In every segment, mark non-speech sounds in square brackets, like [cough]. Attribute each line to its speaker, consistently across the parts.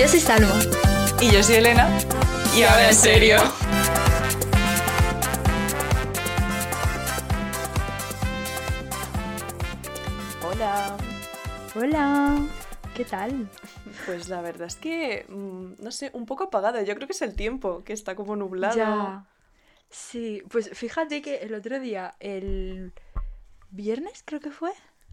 Speaker 1: Yo soy Salma.
Speaker 2: Y yo soy Elena. Y ahora en serio. Hola.
Speaker 1: Hola. ¿Qué tal?
Speaker 2: Pues la verdad es que, mm, no sé, un poco apagada. Yo creo que es el tiempo, que está como nublado.
Speaker 1: Ya. Sí, pues fíjate que el otro día, el viernes creo que fue,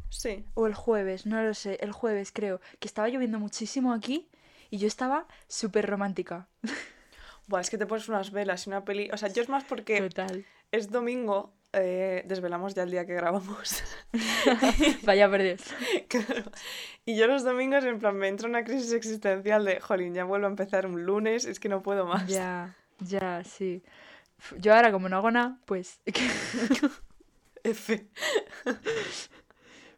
Speaker 2: Sí.
Speaker 1: o el jueves, no lo sé, el jueves creo, que estaba lloviendo muchísimo aquí y yo estaba súper romántica. [laughs]
Speaker 2: Buah, es que te pones unas velas y una peli. O sea, yo es más porque
Speaker 1: Total.
Speaker 2: es domingo, eh, desvelamos ya el día que grabamos. [laughs]
Speaker 1: Vaya por Dios. [laughs]
Speaker 2: Claro. Y yo los domingos, en plan, me entra una crisis existencial de, jolín, ya vuelvo a empezar un lunes, es que no puedo más.
Speaker 1: Ya, ya, sí. Yo ahora como no hago nada, pues...
Speaker 2: F.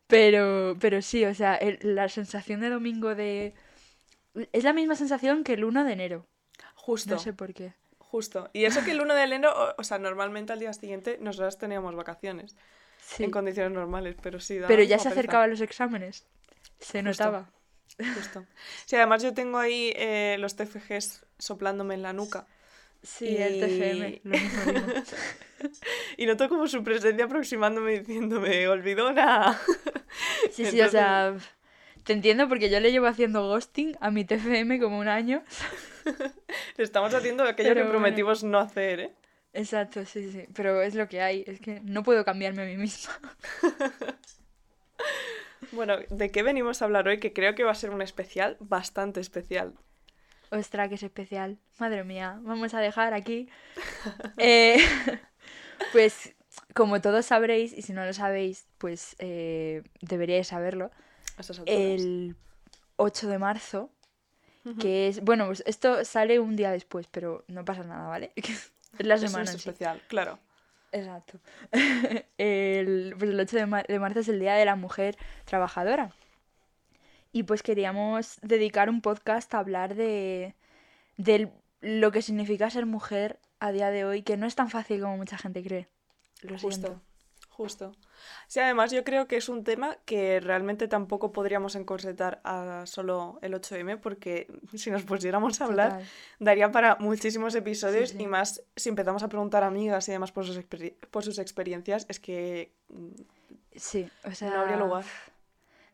Speaker 1: Pero, pero sí, o sea, el- la sensación de domingo de... Es la misma sensación que el 1 de enero.
Speaker 2: Justo.
Speaker 1: No sé por qué.
Speaker 2: Justo. Y eso que el 1 de enero, o, o sea, normalmente al día siguiente nosotras teníamos vacaciones
Speaker 1: Sí.
Speaker 2: en condiciones normales, pero sí.
Speaker 1: Pero ya se acercaban los exámenes. Se
Speaker 2: Justo.
Speaker 1: notaba.
Speaker 2: Justo. Sí, además yo tengo ahí eh, los TFGs soplándome en la nuca
Speaker 1: Sí, el
Speaker 2: Y-
Speaker 1: TFM, lo mismo digo. [laughs]
Speaker 2: y noto como su presencia aproximándome diciéndome, olvidona.
Speaker 1: Sí, sí, [laughs] o sea, te entiendo porque yo le llevo haciendo ghosting a mi TFM como un año. [laughs]
Speaker 2: Le estamos haciendo aquello
Speaker 1: Pero
Speaker 2: que
Speaker 1: bueno.
Speaker 2: prometimos no hacer, ¿eh?
Speaker 1: Exacto, sí, sí, pero es lo que hay, es que no puedo cambiarme a mí misma. [laughs]
Speaker 2: Bueno, ¿de qué venimos a hablar hoy? Que creo que va a ser un especial bastante especial.
Speaker 1: Ostras, que es especial. Madre mía, vamos a dejar aquí. [laughs] Eh, pues, como todos sabréis, y si no lo sabéis, pues eh, deberíais saberlo. El 8 de marzo, que es, bueno, pues esto sale un día después, pero no pasa nada, ¿vale? [laughs] Es la
Speaker 2: Eso
Speaker 1: semana
Speaker 2: es
Speaker 1: en sí.
Speaker 2: especial, claro.
Speaker 1: Exacto. [laughs] El, pues el 8 de, mar- de marzo es el Día de la Mujer Trabajadora. Y pues queríamos dedicar un podcast a hablar de, de lo que significa ser mujer a día de hoy, que no es tan fácil como mucha gente cree. Lo
Speaker 2: Justo,
Speaker 1: siento.
Speaker 2: Justo. Sí, además yo creo que es un tema que realmente tampoco podríamos encorsetar a solo el 8M porque [laughs] si nos pusiéramos a hablar
Speaker 1: Total.
Speaker 2: daría para muchísimos episodios
Speaker 1: Sí, sí.
Speaker 2: y más si empezamos a preguntar a amigas y demás por sus, experi- por sus experiencias es que mm,
Speaker 1: Sí, o sea,
Speaker 2: no habría lugar.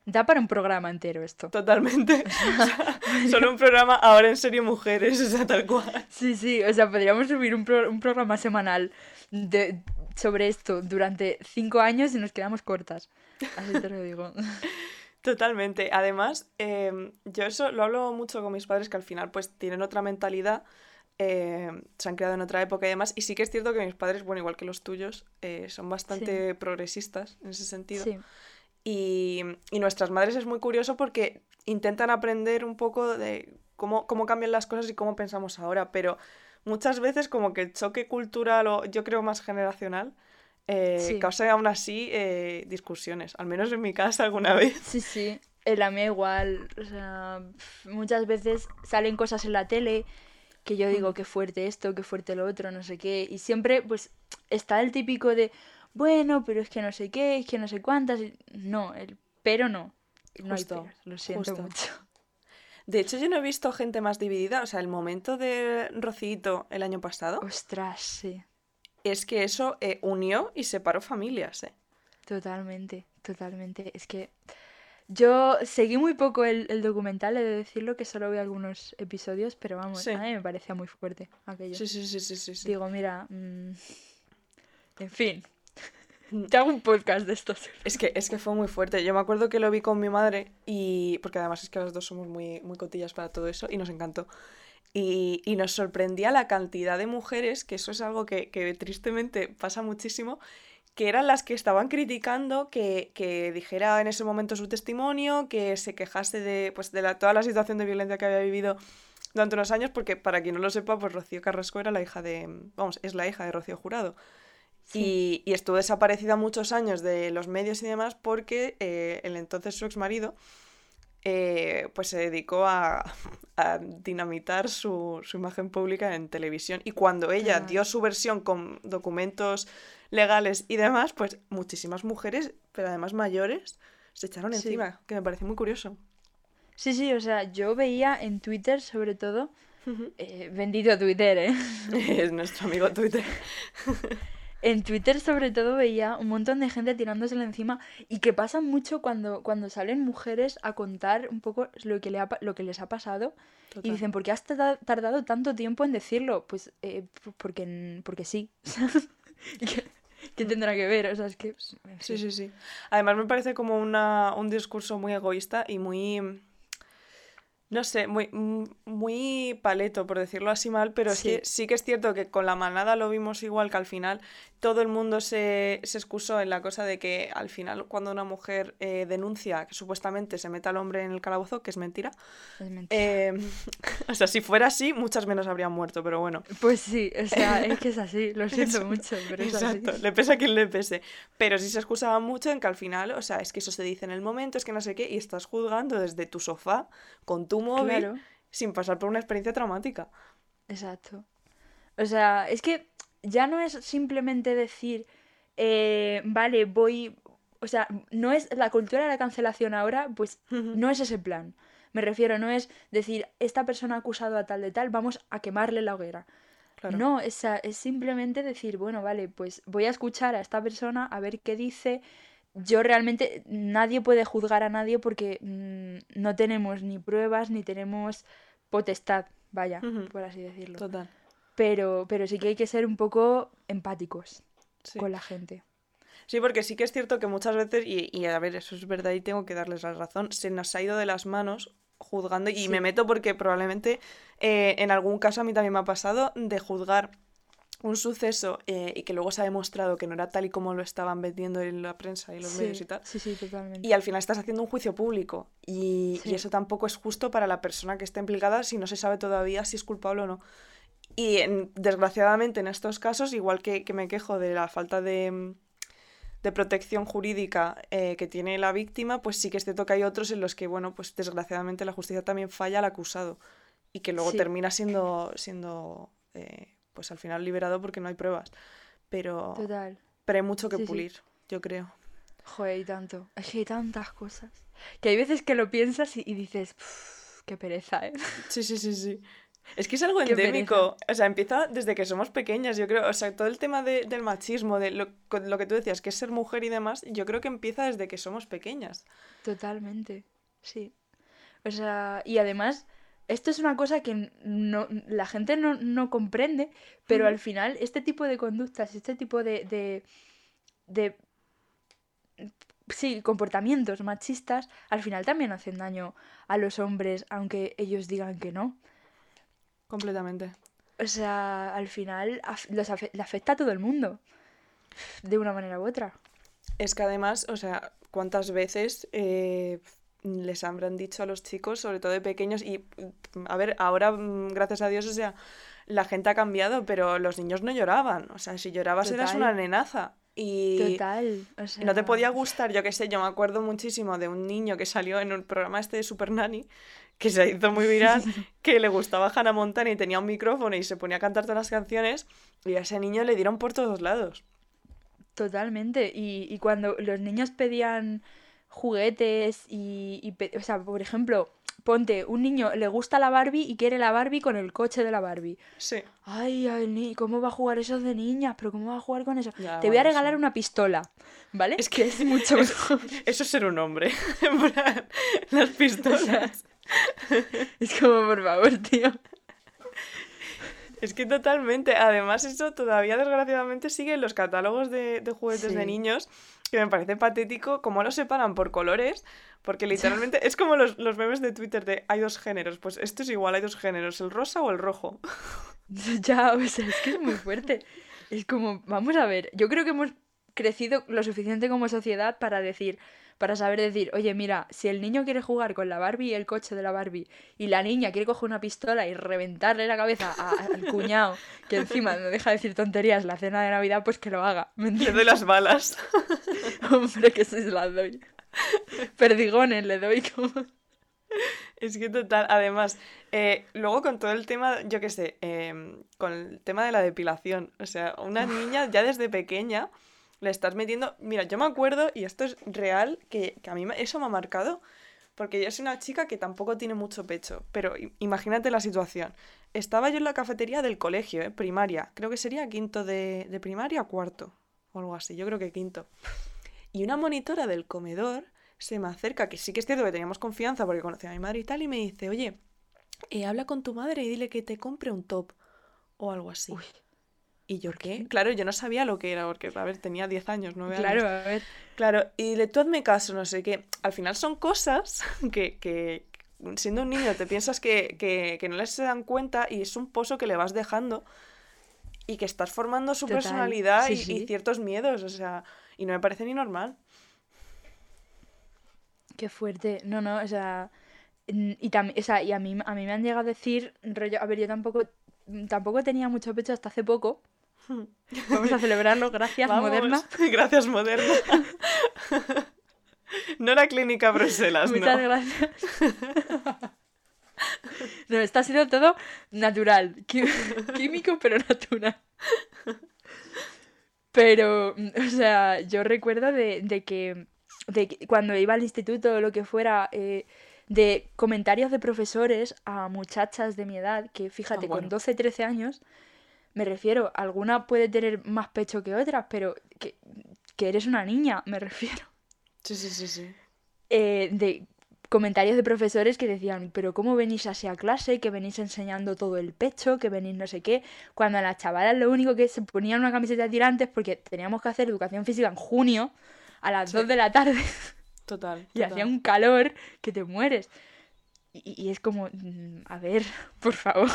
Speaker 1: da para un programa entero esto.
Speaker 2: Totalmente. [laughs] [laughs] O sea, solo un programa ahora en serio mujeres, o sea, tal cual.
Speaker 1: Sí, sí, o sea, podríamos subir un, pro- un programa semanal de, sobre esto durante cinco años y nos quedamos cortas. Así te lo digo. [laughs]
Speaker 2: Totalmente. Además, em, yo eso lo hablo mucho con mis padres que al final pues tienen otra mentalidad, em, se han creado en otra época y demás. Y sí que es cierto que mis padres, bueno, igual que los tuyos, eh, son bastante progresistas en ese sentido.
Speaker 1: Sí,
Speaker 2: Y, y nuestras madres es muy curioso porque intentan aprender un poco de cómo, cómo cambian las cosas y cómo pensamos ahora, pero muchas veces como que el choque cultural o yo creo más generacional eh,
Speaker 1: Sí.
Speaker 2: causa aún así eh, discusiones, al menos en mi casa alguna vez. [laughs]
Speaker 1: sí, sí. En la mía igual. O sea, muchas veces salen cosas en la tele que yo digo, qué fuerte esto, qué fuerte lo otro, no sé qué. Y siempre, pues, está el típico de, bueno, pero es que no sé qué, es que no sé cuántas. No, el pero no. No
Speaker 2: Justo,
Speaker 1: hay peros, lo siento
Speaker 2: justo.
Speaker 1: mucho.
Speaker 2: De hecho, yo no he visto gente más dividida, o sea, el momento de Rocito el año pasado,
Speaker 1: Ostras, sí.
Speaker 2: es que eso eh, unió y separó familias, ¿eh?
Speaker 1: Totalmente, totalmente. Es que yo seguí muy poco el, el documental, he de decirlo que solo vi algunos episodios, pero vamos,
Speaker 2: Sí.
Speaker 1: a mí me parecía muy fuerte aquello.
Speaker 2: Sí, sí, sí, sí, sí. sí.
Speaker 1: Digo, mira, mm, en fin, [laughs] te hago un podcast de estos.
Speaker 2: Es que, es que fue muy fuerte. Yo me acuerdo que lo vi con mi madre y. Porque además es que las dos somos muy, muy cotillas para todo eso y nos encantó. Y, y nos sorprendía la cantidad de mujeres, que eso es algo que, que tristemente pasa muchísimo, que eran las que estaban criticando que, que dijera en ese momento su testimonio, que se quejase de, pues, de la, toda la situación de violencia que había vivido durante unos años, porque para quien no lo sepa, pues Rocío Carrasco era la hija de. Vamos, es la hija de Rocío Jurado. Y, y estuvo desaparecida muchos años de los medios y demás porque eh, el entonces su exmarido eh, pues se dedicó a, [laughs] a dinamitar su, su imagen pública en televisión. Y cuando ella dio su versión con documentos legales y demás, pues muchísimas mujeres, pero además mayores, se echaron
Speaker 1: Sí.
Speaker 2: encima, que me parece muy curioso.
Speaker 1: Sí, sí, o sea, yo veía en Twitter sobre todo, eh, bendito Twitter, ¿eh? [laughs]
Speaker 2: es nuestro amigo Twitter. [laughs]
Speaker 1: en Twitter sobre todo veía un montón de gente tirándosela encima y que pasa mucho cuando, cuando salen mujeres a contar un poco lo que, le ha, lo que les ha pasado y dicen, ¿por qué has tardado tanto tiempo en decirlo? Pues eh, porque, porque sí. [laughs] ¿Qué, tendrá que ver? O sea, es que... Pues,
Speaker 2: sí, sí, sí. Además me parece como una, un discurso muy egoísta y muy no sé, muy, muy paleto, por decirlo así mal, pero sí. que sí que es cierto que con la manada lo vimos igual que al final todo el mundo se, se excusó en la cosa de que al final cuando una mujer eh, denuncia que supuestamente se meta al hombre en el calabozo, que es mentira,
Speaker 1: es mentira. Eh, [laughs]
Speaker 2: o sea, si fuera así, muchas menos habrían muerto, pero bueno.
Speaker 1: Pues sí, o sea, [laughs] es que es así, lo siento mucho, pero es Exacto,
Speaker 2: le pese a quien le pese. Pero sí se excusaba mucho en que al final, o sea, es que eso se dice en el momento, es que no sé qué, y estás juzgando desde tu sofá con tu móvil sin pasar por una experiencia traumática.
Speaker 1: Exacto. O sea, es que ya no es simplemente decir, eh, vale, voy... O sea, no es la cultura de la cancelación ahora, pues no es ese plan. Me refiero, no es decir, esta persona ha acusado a tal de tal, vamos a quemarle la hoguera. No, es, es simplemente decir, bueno, vale, pues voy a escuchar a esta persona, a ver qué dice, yo realmente nadie puede juzgar a nadie porque mm, no tenemos ni pruebas ni tenemos potestad, vaya, por así decirlo.
Speaker 2: Total.
Speaker 1: Pero, pero sí que hay que ser un poco empáticos con la gente.
Speaker 2: Sí, porque sí que es cierto que muchas veces, y, y, a ver, eso es verdad y tengo que darles la razón, se nos ha ido de las manos juzgando, y me meto porque probablemente eh, en algún caso a mí también me ha pasado de juzgar un suceso eh, y que luego se ha demostrado que no era tal y como lo estaban vendiendo en la prensa y los medios y tal.
Speaker 1: Sí, sí, totalmente.
Speaker 2: Y al final estás haciendo un juicio público y, eso tampoco es justo para la persona que está implicada si no se sabe todavía si es culpable o no. Y desgraciadamente en estos casos, igual que, me quejo de la falta de, de protección jurídica eh, que tiene la víctima, pues sí que es cierto que hay otros en los que, bueno, pues desgraciadamente la justicia también falla al acusado y que luego termina siendo, siendo eh, pues al final liberado porque no hay pruebas. Pero,
Speaker 1: Total.
Speaker 2: pero hay mucho que pulir, yo creo.
Speaker 1: Joder, y tanto. Es que hay tantas cosas. Que hay veces que lo piensas y, dices, qué pereza, ¿eh?
Speaker 2: Sí, sí, sí, sí. Es que es algo endémico. O sea, empieza desde que somos pequeñas, yo creo. O sea, todo el tema del machismo, de lo, lo, que tú decías, que es ser mujer y demás, yo creo que empieza desde que somos pequeñas.
Speaker 1: Totalmente, sí. O sea, y además, esto es una cosa que no, la gente no, comprende, pero al final este tipo de conductas, este tipo de, de, de sí, comportamientos machistas, al final también hacen daño a los hombres, aunque ellos digan que no.
Speaker 2: Completamente.
Speaker 1: O sea, al final les le afecta a todo el mundo, de una manera u otra.
Speaker 2: Es que además, o sea, ¿cuántas veces eh, les habrán dicho a los chicos, sobre todo de pequeños, y mm, a ver, ahora, mm, gracias a Dios, o sea, la gente ha cambiado, pero los niños no lloraban. O sea, si llorabas eras una nenaza. Y,
Speaker 1: Total.
Speaker 2: no te podía gustar, yo qué sé, yo me acuerdo muchísimo de un niño que salió en un programa este de Super Nanny, que se hizo muy viral, [laughs] que le gustaba Hannah Montana y tenía un micrófono y se ponía a cantar todas las canciones, y a ese niño le dieron por todos lados.
Speaker 1: Totalmente. Y, y cuando los niños pedían juguetes y, o sea, por ejemplo, ponte, un niño le gusta la Barbie y quiere la Barbie con el coche de la Barbie.
Speaker 2: Sí.
Speaker 1: Ay, ay ¿cómo va a jugar eso de niñas? ¿Pero cómo va a jugar con eso? Te voy a regalar una pistola, ¿vale?
Speaker 2: Es que es mucho [laughs] mejor. Eso es ser un hombre. [laughs] Las pistolas.
Speaker 1: Es como, por favor, tío.
Speaker 2: Es que totalmente. Además, eso todavía desgraciadamente sigue en los catálogos de, juguetes de niños que me parece patético cómo lo separan por colores, porque literalmente es como los, los, memes de Twitter de hay dos géneros, pues esto es igual, hay dos géneros, el rosa o el rojo. [laughs]
Speaker 1: Ya, o sea, es que es muy fuerte. Es como, vamos a ver, yo creo que hemos crecido lo suficiente como sociedad para decir, para saber decir, oye, mira, si el niño quiere jugar con la Barbie y el coche de la Barbie y la niña quiere coger una pistola y reventarle la cabeza al cuñado, que encima no deja de decir tonterías la cena de Navidad, pues que lo haga.
Speaker 2: ¿me le doy las balas. [laughs]
Speaker 1: Hombre, que se las doy. Perdigones le doy como...
Speaker 2: Es que total, además, eh, luego con todo el tema, yo qué sé, em, con el tema de la depilación, o sea, una niña ya desde pequeña le estás metiendo. Mira, yo me acuerdo, y esto es real, que, a mí eso me ha marcado. Porque yo soy una chica que tampoco tiene mucho pecho, pero imagínate la situación. Estaba yo en la cafetería del colegio, ¿eh? primaria, creo que sería quinto de, de primaria cuarto, o algo así, yo creo que quinto. Y una monitora del comedor se me acerca, que sí que es cierto que teníamos confianza porque conocía a mi madre y tal, y me dice, oye, eh, habla con tu madre y dile que te compre un top o algo así. ¿Y yo qué? Claro, yo no sabía lo que era, porque, a ver, tenía 10 años, 9
Speaker 1: años. Claro, a ver.
Speaker 2: Claro, y le tú hazme caso, no sé qué. Al final son cosas [laughs] que, que siendo un niño, te piensas que, que, que, no les se dan cuenta y es un pozo que le vas dejando y que estás formando su personalidad y, y, ciertos miedos, o sea, y no me parece ni normal.
Speaker 1: Qué fuerte. No, no, o sea, y también, o sea, y a mí, a mí me han llegado a decir, rollo, a ver, yo tampoco, tampoco tenía mucho pecho hasta hace poco. [laughs] Vamos a celebrarlo, gracias, Moderna. [laughs]
Speaker 2: Gracias, Moderna. [laughs] no la clínica Bruselas,
Speaker 1: Muchas gracias. No, está siendo todo natural. Químico, pero natural. Pero, o sea, yo recuerdo de, de que de cuando iba al instituto o lo que fuera, eh, de comentarios de profesores a muchachas de mi edad, que fíjate, ah, con 12, 13 años, me refiero, alguna puede tener más pecho que otras, pero que, eres una niña, me refiero.
Speaker 2: Sí, sí, sí, sí.
Speaker 1: Eh, de comentarios de profesores que decían, pero ¿cómo venís así a clase? Que venís enseñando todo el pecho, que venís no sé qué. Cuando a las chavalas lo único que se ponían una camiseta de tirantes porque teníamos que hacer educación física en junio a las 2 de la tarde. [laughs]
Speaker 2: Total.
Speaker 1: y hacía un calor que te mueres. Y, es como, mm, a ver, [laughs] por favor.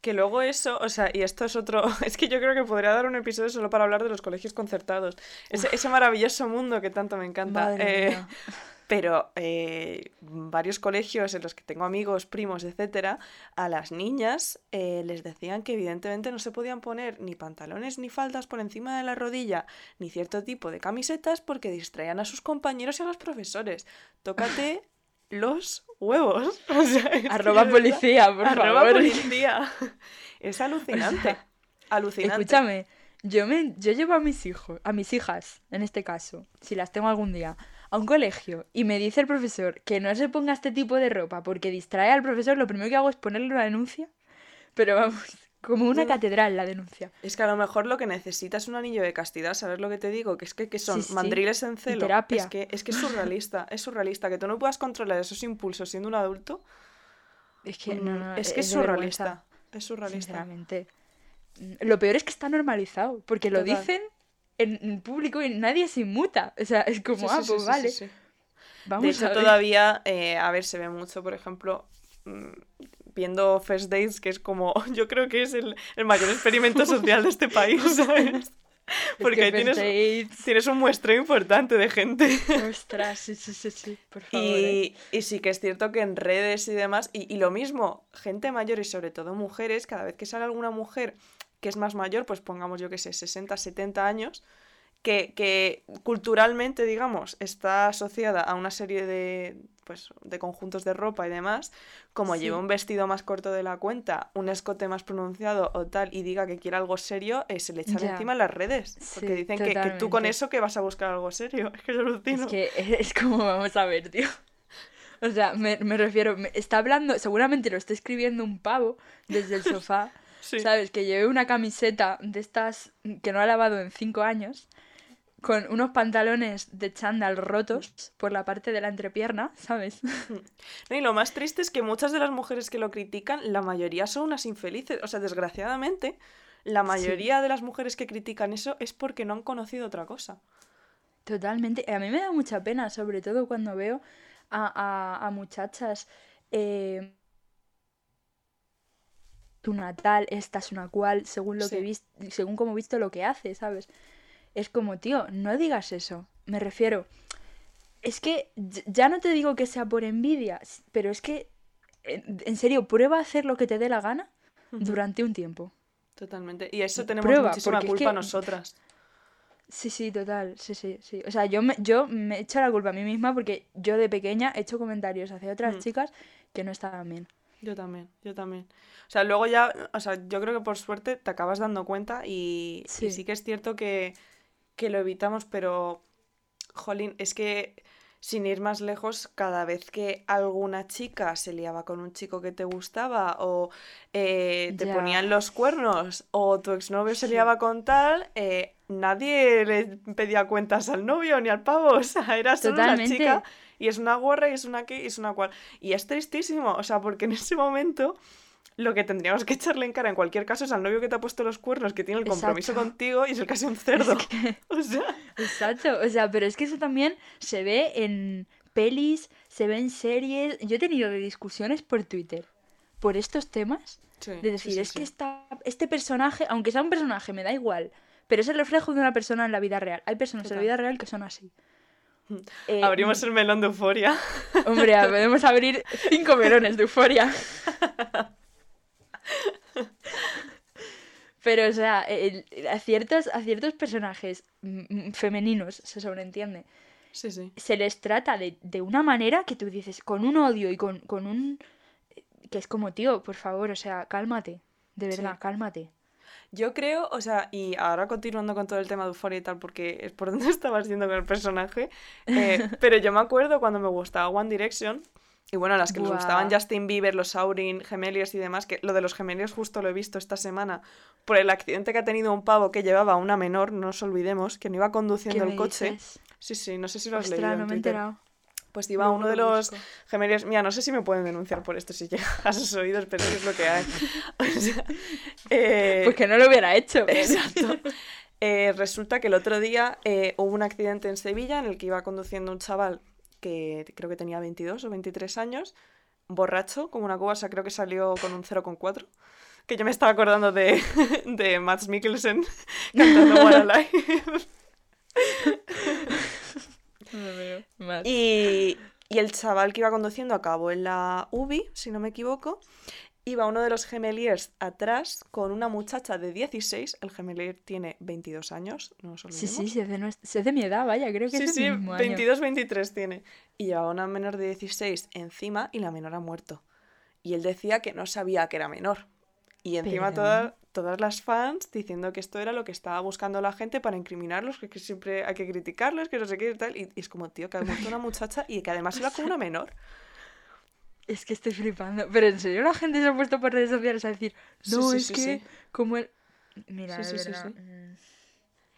Speaker 2: Que luego eso, o sea, y esto es otro, [laughs] es que yo creo que podría dar un episodio solo para hablar de los colegios concertados. Ese, ese maravilloso mundo que tanto me encanta. Eh, [laughs] pero eh, varios colegios en los que tengo amigos, primos, etcétera, a las niñas eh, les decían que evidentemente no se podían poner ni pantalones ni faldas por encima de la rodilla, ni cierto tipo de camisetas porque distraían a sus compañeros y a los profesores. Tócate [laughs] los huevos. [laughs]
Speaker 1: arroba policía, por
Speaker 2: arroba policía. [laughs] Es alucinante. alucinante.
Speaker 1: Escúchame, yo, me, yo llevo a mis hijos, a mis hijas, en este caso, si las tengo algún día, a un colegio y me dice el profesor que no se ponga este tipo de ropa porque distrae al profesor, lo primero que hago es ponerle una denuncia. Pero vamos, como una catedral la denuncia.
Speaker 2: Es que a lo mejor lo que necesitas es un anillo de castidad, ¿sabes lo que te digo? Que es que, son mandriles en celo. Es que, es que es surrealista, es surrealista. Que tú no puedas controlar esos impulsos siendo un adulto.
Speaker 1: Es que, no,
Speaker 2: mm, es, que es, surrealista. Es surrealista.
Speaker 1: Sinceramente. Lo peor es que está normalizado, porque lo dicen en público y nadie se inmuta. O sea, es como, ah, pues vale.
Speaker 2: Vamos de hecho, todavía, eh, a ver, se ve mucho, por ejemplo, mm, viendo First Dates, que es como, [laughs] yo creo que es el, mayor experimento social de este [laughs] país, ¿sabes? Porque ahí tienes, tienes, un muestreo importante de gente.
Speaker 1: Ostras, sí, sí, sí, sí, por favor.
Speaker 2: Y, eh. y, sí que es cierto que en redes y demás, y, y, lo mismo, gente mayor y sobre todo mujeres, cada vez que sale alguna mujer que es más mayor, pues pongamos yo que sé, 60, 70 años, que, que, culturalmente, digamos, está asociada a una serie de, pues, de conjuntos de ropa y demás, como lleva un vestido más corto de la cuenta, un escote más pronunciado o tal, y diga que quiere algo serio, eh, se le echan encima en las redes. Porque dicen que, que, tú con eso que vas a buscar algo serio. [laughs] Es que yo
Speaker 1: Es que [laughs] es como, vamos a ver, tío. [laughs] O sea, me, me refiero, está hablando, seguramente lo está escribiendo un pavo desde el sofá. ¿Sabes? Que llevé una camiseta de estas que no ha lavado en cinco años, con unos pantalones de chándal rotos por la parte de la entrepierna, ¿sabes? [laughs]
Speaker 2: y lo más triste es que muchas de las mujeres que lo critican, la mayoría son unas infelices. O sea, desgraciadamente, la mayoría de las mujeres que critican eso es porque no han conocido otra cosa.
Speaker 1: Totalmente. A mí me da mucha pena, sobre todo cuando veo a, a, muchachas eh, tu natal, esta es una cual, según lo que según como he visto lo que hace, ¿sabes? Es como, tío, no digas eso. Me refiero. Es que ya no te digo que sea por envidia, pero es que, en, serio, prueba a hacer lo que te dé la gana durante un tiempo.
Speaker 2: Totalmente. Y eso tenemos muchísima culpa nosotras.
Speaker 1: Sí, sí, total, sí, sí, sí. O sea, yo me, yo me he hecho la culpa a mí misma porque yo de pequeña he hecho comentarios hacia otras mm. chicas que no estaban bien.
Speaker 2: Yo también, yo también. O sea, luego ya, o sea, yo creo que por suerte te acabas dando cuenta y sí, que es cierto que, que lo evitamos, pero, jolín, es que sin ir más lejos, cada vez que alguna chica se liaba con un chico que te gustaba o eh, te ponían los cuernos o tu exnovio se liaba con tal, eh, nadie le pedía cuentas al novio ni al pavo, [laughs] o sea, era solo
Speaker 1: Totalmente.
Speaker 2: chica y es una guarra y es una que y es una cual. Y es tristísimo, o sea, porque en ese momento lo que tendríamos que echarle en cara en cualquier caso es al novio que te ha puesto los cuernos, que tiene el compromiso
Speaker 1: Exacto.
Speaker 2: contigo y es el casi un [laughs] cerdo. [laughs] O sea,
Speaker 1: Exacto, o sea, pero es que eso también se ve en pelis, se ve en series. Yo he tenido discusiones por Twitter por estos temas,
Speaker 2: sí,
Speaker 1: de
Speaker 2: sí,
Speaker 1: decir,
Speaker 2: sí,
Speaker 1: es que
Speaker 2: sí.
Speaker 1: esta, este personaje, aunque sea un personaje, me da igual, pero es el reflejo de una persona en la vida real. Hay personas en la
Speaker 2: Total.
Speaker 1: vida real que son así. Eh, [laughs]
Speaker 2: Abrimos el melón de euforia.
Speaker 1: Hombre, podemos abrir cinco melones de euforia. Pero, o sea, el- a, ciertos, a ciertos personajes femeninos, se sobreentiende,
Speaker 2: Sí, sí.
Speaker 1: se les trata de, de una manera que tú dices, con un odio y con, con un... que es como, tío, por favor, o sea, cálmate. De
Speaker 2: Sí.
Speaker 1: verdad, cálmate.
Speaker 2: Yo creo, o sea, y ahora continuando con todo el tema de euforia y tal, porque es por [laughs] donde estabas yendo con el personaje, eh, [laughs] pero yo me acuerdo cuando me gustaba One Direction, y bueno, las que les gustaban
Speaker 1: Buah.
Speaker 2: Justin Bieber, los Aurin, Gemeliers y demás, que lo de los Gemeliers justo lo he visto esta semana por el accidente que ha tenido un pavo que llevaba a una menor, no nos olvidemos, que no iba
Speaker 1: ¿Qué
Speaker 2: conduciendo
Speaker 1: me
Speaker 2: el coche.
Speaker 1: dices?
Speaker 2: Sí, sí, no sé si lo has
Speaker 1: Ostras,
Speaker 2: leído en
Speaker 1: no me he enterado.
Speaker 2: Pues iba
Speaker 1: Luego
Speaker 2: uno de
Speaker 1: lo
Speaker 2: los
Speaker 1: busco.
Speaker 2: gemeliers. Mira, no sé si me pueden denunciar por esto si llega a sus oídos, pero es lo que hay. [laughs] O sea, eh,
Speaker 1: Pues que no lo hubiera hecho.
Speaker 2: Exacto. Eh, resulta que el otro día eh, hubo un accidente en Sevilla en el que iba conduciendo un chaval que creo que tenía 22 o 23 años, borracho, como una cuba, o sea, creo que salió con un 0,4. Que yo me estaba acordando de, [laughs] de Mads Mikkelsen [laughs] cantando What Alive.
Speaker 1: Más.
Speaker 2: Y, y el chaval que iba conduciendo acabó en la UBI, si no me equivoco. Iba uno de los gemeliers atrás con una muchacha de 16. El gemelier tiene 22 años, no nos olvidemos.
Speaker 1: sí, sí, es de, de mi edad, vaya, creo que
Speaker 2: Sí,
Speaker 1: es
Speaker 2: sí,
Speaker 1: mismo año.
Speaker 2: 22, 23 tiene. Y llevaba una menor de 16 encima y la menor ha muerto. Y él decía que no sabía que era menor. Y encima
Speaker 1: Perdón.
Speaker 2: todas, todas las fans diciendo que esto era lo que estaba buscando la gente para incriminarlos, que, que siempre hay que criticarlos, que no sé qué y tal. Y, y es como, tío, que ha muerto una muchacha y que además iba con una menor.
Speaker 1: Es que estoy flipando. Pero en serio la gente se ha puesto por redes sociales a decir, no,
Speaker 2: sí,
Speaker 1: es
Speaker 2: sí,
Speaker 1: que
Speaker 2: sí.
Speaker 1: como el... Mira,
Speaker 2: Sí,
Speaker 1: de
Speaker 2: sí, sí,
Speaker 1: verdad,
Speaker 2: sí.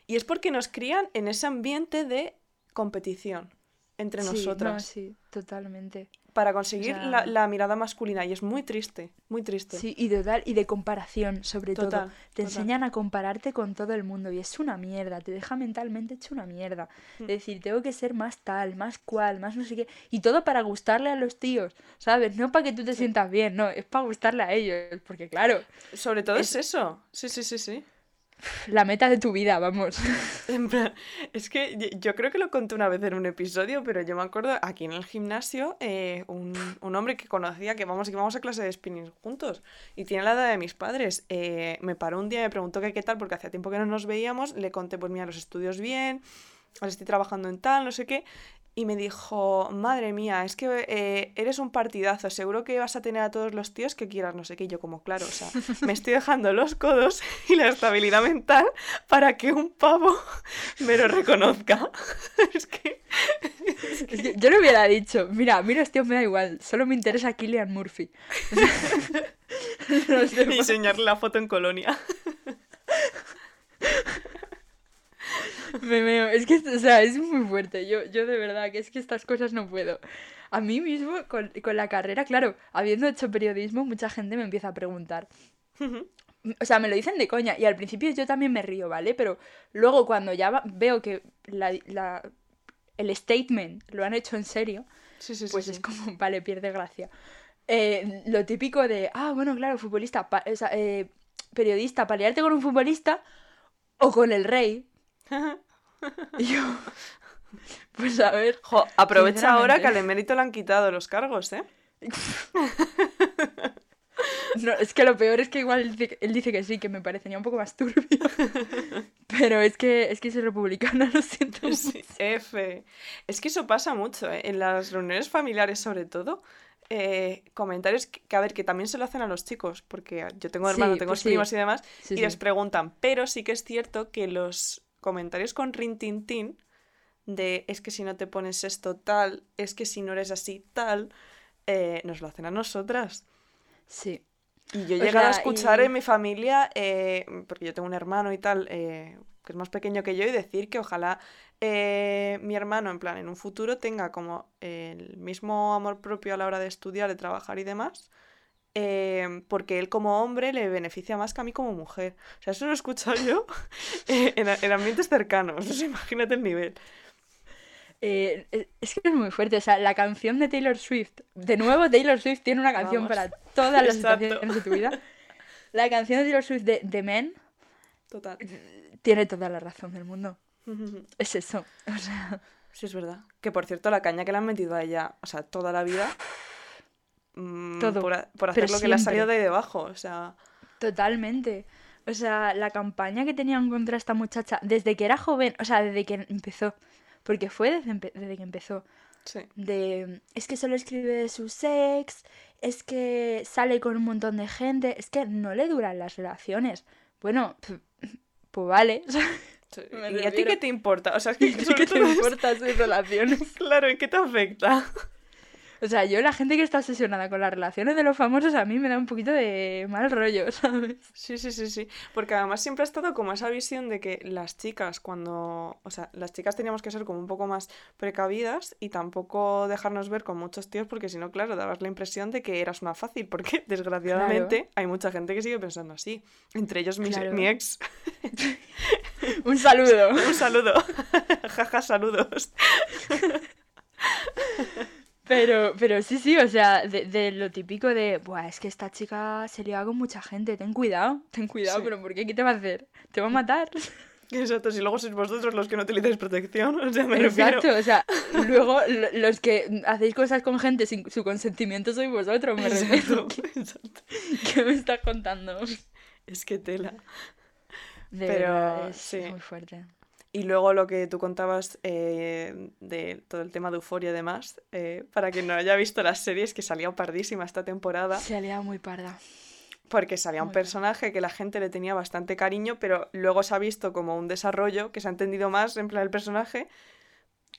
Speaker 2: Y es porque nos crían en ese ambiente de competición entre
Speaker 1: sí, no,
Speaker 2: nosotras
Speaker 1: sí, totalmente.
Speaker 2: Para conseguir
Speaker 1: sea-
Speaker 2: la, la mirada masculina. Y es muy triste, muy triste.
Speaker 1: Sí, y total, y de comparación, sobre
Speaker 2: Total,
Speaker 1: todo. Te
Speaker 2: total.
Speaker 1: enseñan a compararte con todo el mundo y es una mierda, te deja mentalmente hecho una mierda.
Speaker 2: Mm.
Speaker 1: Es decir, tengo que ser más tal, más cual, más no sé qué. Y todo para gustarle a los tíos, ¿sabes? No para que tú te sientas bien, no, es para gustarle a ellos. Porque claro,
Speaker 2: Sobre todo es eso. Sí, sí, sí, sí. [laughs]
Speaker 1: la meta de tu vida, vamos. [laughs]
Speaker 2: Es que yo creo que lo conté una vez en un episodio, pero yo me acuerdo aquí en el gimnasio, eh, un, un hombre que conocía que vamos, que vamos a clase de spinning juntos y tiene la edad de mis padres. eh, me paró un día y me preguntó qué tal, porque hacía tiempo que no nos veíamos. Le conté, pues mira, los estudios bien, ahora estoy trabajando en tal, no sé qué. Y me dijo, madre mía, es que eh, eres un partidazo, seguro que vas a tener a todos los tíos que quieras, no sé qué. Yo como, claro, o sea, me estoy dejando los codos [laughs] y la estabilidad mental para que un pavo [laughs] me lo reconozca. [laughs] es que...
Speaker 1: Es que yo le hubiera dicho, mira, a mí los tíos me da igual, solo me interesa Killian Murphy.
Speaker 2: Y enseñarle la foto en colonia. [laughs]
Speaker 1: Me meo. Es que, o sea, es muy fuerte. Yo, yo de verdad que es que estas cosas no puedo. A mí mismo, con, con la carrera, claro, habiendo hecho periodismo, mucha gente me empieza a preguntar. O sea, me lo dicen de coña y al principio yo también me río, ¿vale? Pero luego cuando ya va- veo que la- la- el statement lo han hecho en serio,
Speaker 2: sí, sí.
Speaker 1: pues
Speaker 2: sí.
Speaker 1: es como, [laughs] vale, pierde gracia. Eh, lo típico de, ah, bueno, claro, futbolista, pa- o sea, eh, periodista, pelearte con un futbolista o con el rey. [laughs] Y yo, pues a ver,
Speaker 2: Jo, aprovecha ahora que al emérito le han quitado los cargos, ¿eh? [laughs]
Speaker 1: no, es que lo peor es que igual él dice, él dice que sí, que me parecería un poco más turbio. [laughs] Pero es que, es que soy republicana, lo siento.
Speaker 2: Sí. F. Es que eso pasa mucho, ¿eh? En las reuniones familiares, sobre todo. eh, comentarios que, que, a ver, que también se lo hacen a los chicos, porque yo tengo
Speaker 1: Sí,
Speaker 2: hermanos, tengo
Speaker 1: pues sí.
Speaker 2: y demás, y les preguntan, pero sí que es cierto que los comentarios con rintintín de es que si no te pones esto tal, es que si no eres así tal, eh, nos lo hacen a nosotras.
Speaker 1: Sí.
Speaker 2: Y yo he llegado a escuchar en mi familia, eh, porque yo tengo un hermano y tal, eh, que es más pequeño que yo, y decir que ojalá mi hermano, en plan, en un futuro tenga como el mismo amor propio a la hora de estudiar, de trabajar y demás, porque él como hombre le beneficia más que a mí como mujer. O sea, eso lo he escuchado yo [laughs] en, en, ambientes cercanos, imagínate el nivel.
Speaker 1: Eh, eh, es que es muy fuerte. O sea, la canción de Taylor Swift. De nuevo, Taylor Swift tiene una canción para todas las situaciones de tu vida. La canción de Taylor Swift de, The Men.
Speaker 2: Total.
Speaker 1: Tiene toda la razón del mundo. [laughs] es eso. O sea.
Speaker 2: Sí, es verdad. Que por cierto, la caña que le han metido a ella, o sea, toda la vida. Mm, Todo. Por, hacer lo que le ha salido de debajo. O sea.
Speaker 1: Totalmente. O sea, la campaña que tenían contra esta muchacha desde que era joven, o sea, desde que empezó porque fue desde, que empezó.
Speaker 2: Sí.
Speaker 1: De, es que solo escribe de su sex, es que sale con un montón de gente, es que no le duran las relaciones. Bueno, [laughs] pues vale. [laughs]
Speaker 2: ¿Y a ti qué te importa? O sea, es que [laughs]
Speaker 1: ¿Qué te importa sus relaciones?
Speaker 2: Claro, ¿en qué te afecta?
Speaker 1: O sea, yo la gente que está obsesionada con las relaciones de los famosos a mí me da un poquito de mal rollo, [laughs] ¿sabes?
Speaker 2: Sí, sí, sí, sí. Porque además siempre ha estado como esa visión de que las chicas cuando... O sea, las chicas teníamos que ser como un poco más precavidas y tampoco dejarnos ver con muchos tíos porque si no, claro, dabas la impresión de que eras una fácil porque [laughs] desgraciadamente hay mucha gente que sigue pensando así. Entre ellos mi, mi ex. [laughs]
Speaker 1: un saludo.
Speaker 2: un saludo. Jaja, saludos.
Speaker 1: Pero, pero sí, sí, o sea, de, lo típico de, Buah, es que esta chica se liaba con mucha gente, ten cuidado, ten cuidado, pero ¿por qué? ¿Qué te va a hacer? ¿Te va a matar? [laughs]
Speaker 2: Exacto, si luego sois vosotros los que no utilizáis protección, [laughs] o sea, me
Speaker 1: Exacto, o sea, luego los que hacéis cosas con gente sin su consentimiento sois vosotros, me refiero. Exacto. [laughs] ¿Qué me estás contando?
Speaker 2: Es que tela.
Speaker 1: De pero es muy fuerte.
Speaker 2: Y luego lo que tú contabas eh, de todo el tema de euforia y demás, eh, para quien no haya visto las series, que salía pardísima esta temporada.
Speaker 1: Salía muy parda.
Speaker 2: Porque salía un personaje que la gente le tenía bastante cariño, pero luego se ha visto como un desarrollo que se ha entendido más en plan el personaje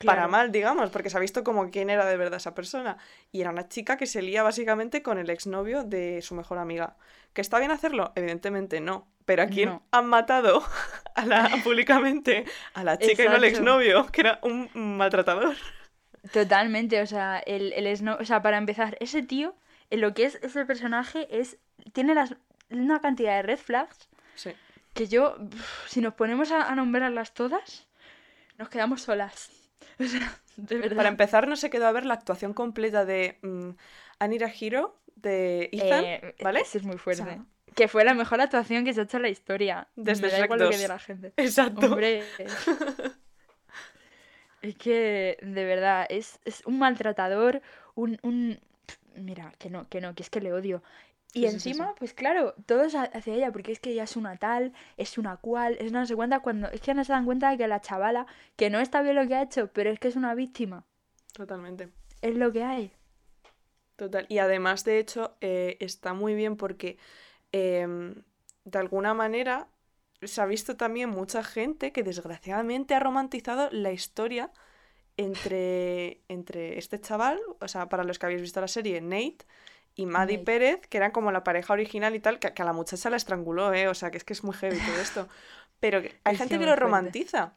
Speaker 2: para mal, digamos, porque se ha visto como quién era de verdad esa persona. Y era una chica que se lía básicamente con el exnovio de su mejor amiga. ¿Que está bien hacerlo? Evidentemente no. Pero a quién han matado [laughs] a la, públicamente a la chica y no al exnovio, que era un maltratador.
Speaker 1: Totalmente, o sea, el, el o sea, para empezar, ese tío, en lo que es ese personaje, es tiene las, una cantidad de red flags
Speaker 2: sí.
Speaker 1: que yo, si nos ponemos a, a nombrarlas todas, nos quedamos solas. [laughs] O sea, de verdad.
Speaker 2: Para empezar, no se quedó a ver la actuación completa de um, Anira Hiro, de Ethan, eh, ¿vale?
Speaker 1: Es muy fuerte. Que fue la mejor actuación que se ha hecho en la historia. Desde Me da igual lo que la gente.
Speaker 2: Exacto.
Speaker 1: Hombre. [laughs] es que, de verdad, es, es un maltratador, un, un... Mira, que no, que no, que es que le odio. Y encima, pues claro, todos hacia ella, porque es que ella es una tal, es una cual, es no se cuenta cuando. Es que no se dan cuenta de que la chavala, que no está bien lo que ha hecho, pero es que es una víctima.
Speaker 2: Totalmente.
Speaker 1: Es lo que hay.
Speaker 2: Total. Y además, de hecho, eh, está muy bien porque Em, de alguna manera se ha visto también mucha gente que desgraciadamente ha romantizado la historia entre, entre este chaval, o sea, para los que habéis visto la serie, Nate y Maddie Pérez, que eran como la pareja original y tal, que, a la muchacha la estranguló, ¿eh? O sea, que es que es muy heavy todo esto. Pero hay gente que lo romantiza.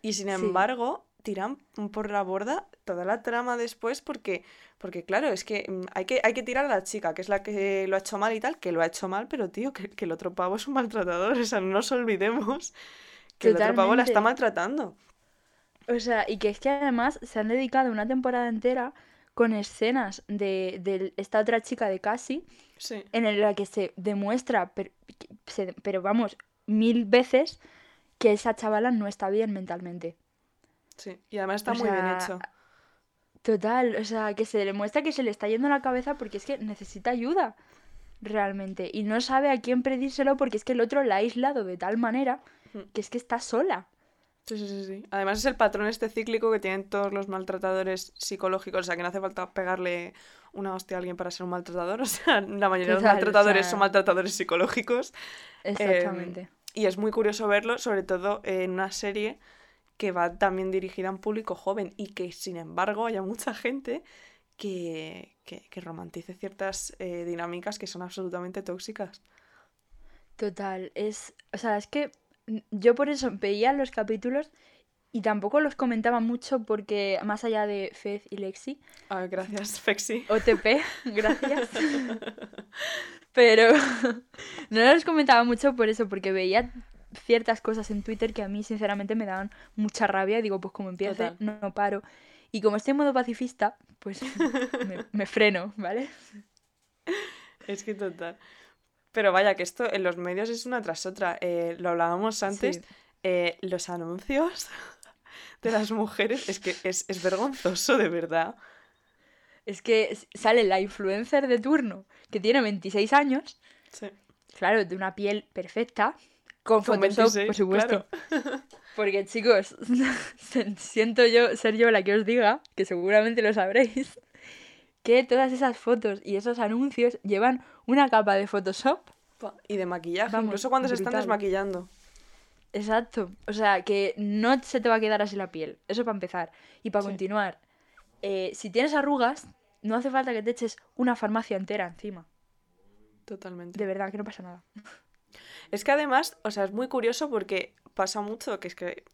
Speaker 2: Y sin embargo, tiran por la borda toda la trama después porque, porque claro, es que mm, hay, que hay que tirar a la chica, que es la que lo ha hecho mal y tal, que lo ha hecho mal, pero tío, que, el otro pavo es un maltratador, [laughs] o sea, no nos olvidemos que el otro pavo la está maltratando.
Speaker 1: O sea, y que es que además se han dedicado una temporada entera con escenas de, esta otra chica de Cassie, en la que se demuestra, pero vamos, mil veces que esa chavala no está bien mentalmente.
Speaker 2: Sí, y además está muy bien hecho.
Speaker 1: Total, o sea, que se le demuestra que se le está yendo la cabeza porque es que necesita ayuda, realmente. Y no sabe a quién pedírselo porque es que el otro la ha aislado de tal manera hmm. que es que está sola.
Speaker 2: Sí, sí, sí, sí. Además es el patrón este cíclico que tienen todos los maltratadores psicológicos. O sea, que no hace falta pegarle una hostia a alguien para ser un maltratador. [laughs] O sea, la mayoría de los maltratadores son maltratadores psicológicos.
Speaker 1: Exactamente.
Speaker 2: Em, y es muy curioso verlo, sobre todo en una serie que va también dirigida a un público joven y que sin embargo haya mucha gente que, que, romantice ciertas eh, dinámicas que son absolutamente tóxicas.
Speaker 1: Total, es, o sea, es que yo por eso veía los capítulos y tampoco los comentaba mucho porque más allá de Fez y Lexi.
Speaker 2: Ah, gracias, [laughs] Fexi.
Speaker 1: OTP, [laughs] gracias. Pero [laughs] no los comentaba mucho por eso, porque veía ciertas cosas en Twitter que a mí sinceramente me daban mucha rabia digo, pues como empiece, no, paro. Y como estoy en modo pacifista, pues [laughs] me, freno, ¿vale?
Speaker 2: Es que total. Pero vaya, que esto en los medios es una tras otra. Eh, lo hablábamos antes. Eh, los anuncios [laughs] de las mujeres es que es, es vergonzoso, de verdad.
Speaker 1: Es que sale la influencer de turno, que tiene 26 años. Sí. Claro, de una piel perfecta, con, Photoshop, por supuesto. [laughs] Porque chicos, [laughs] siento yo ser yo la que os diga, que seguramente lo sabréis, [laughs] que todas esas fotos y esos anuncios llevan una capa de Photoshop.
Speaker 2: Y de maquillaje, incluso cuando se están desmaquillando.
Speaker 1: Exacto. O sea, que no se te va a quedar así la piel. Eso para empezar. Y para continuar, eh, si tienes arrugas, no hace falta que te eches una farmacia entera encima.
Speaker 2: Totalmente.
Speaker 1: De verdad, que no pasa nada.
Speaker 2: Es que además, o sea, es muy curioso porque pasa mucho, que es que